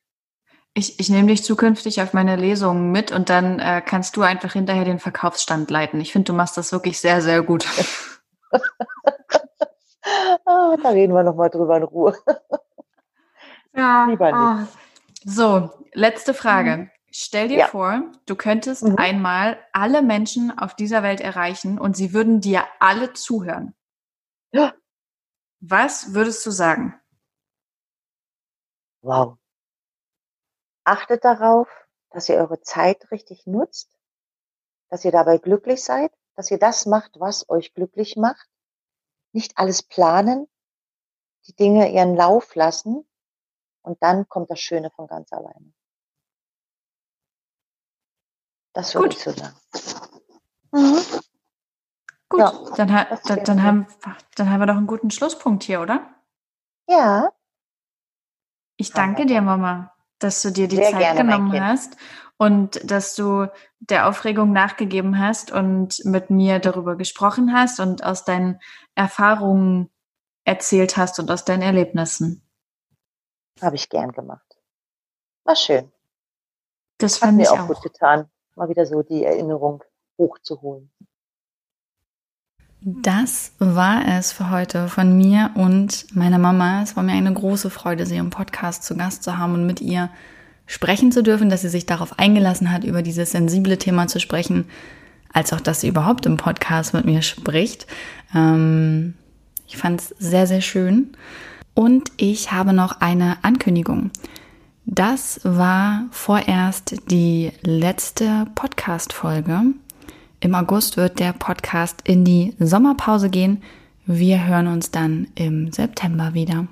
Ich, ich nehme dich zukünftig auf meine Lesungen mit und dann äh, kannst du einfach hinterher den Verkaufsstand leiten. Ich finde, du machst das wirklich sehr, sehr gut. ah, da reden wir nochmal drüber in Ruhe. Ja, lieber nicht. Oh. So, letzte Frage. Mhm. Stell dir ja. vor, du könntest mhm. einmal alle Menschen auf dieser Welt erreichen und sie würden dir alle zuhören. Ja. Was würdest du sagen? Wow. Achtet darauf, dass ihr eure Zeit richtig nutzt, dass ihr dabei glücklich seid, dass ihr das macht, was euch glücklich macht. Nicht alles planen, die Dinge ihren Lauf lassen und dann kommt das Schöne von ganz alleine. Das würde ich so sagen. Mhm. Gut, ja, dann, ha dann, dann, haben, dann haben wir doch einen guten Schlusspunkt hier, oder? Ja. Ich danke dir, Mama, dass du dir die Sehr Zeit gerne, genommen hast und dass du der Aufregung nachgegeben hast und mit mir darüber gesprochen hast und aus deinen Erfahrungen erzählt hast und aus deinen Erlebnissen. Habe ich gern gemacht. War schön. Das fand Hat mir ich auch, auch gut getan, mal wieder so die Erinnerung hochzuholen. Das war es für heute von mir und meiner Mama. Es war mir eine große Freude, sie im Podcast zu Gast zu haben und mit ihr sprechen zu dürfen, dass sie sich darauf eingelassen hat, über dieses sensible Thema zu sprechen, als auch, dass sie überhaupt im Podcast mit mir spricht. Ähm, ich fand es sehr, sehr schön. Und ich habe noch eine Ankündigung. Das war vorerst die letzte Podcast-Folge. Im August wird der Podcast in die Sommerpause gehen. Wir hören uns dann im September wieder.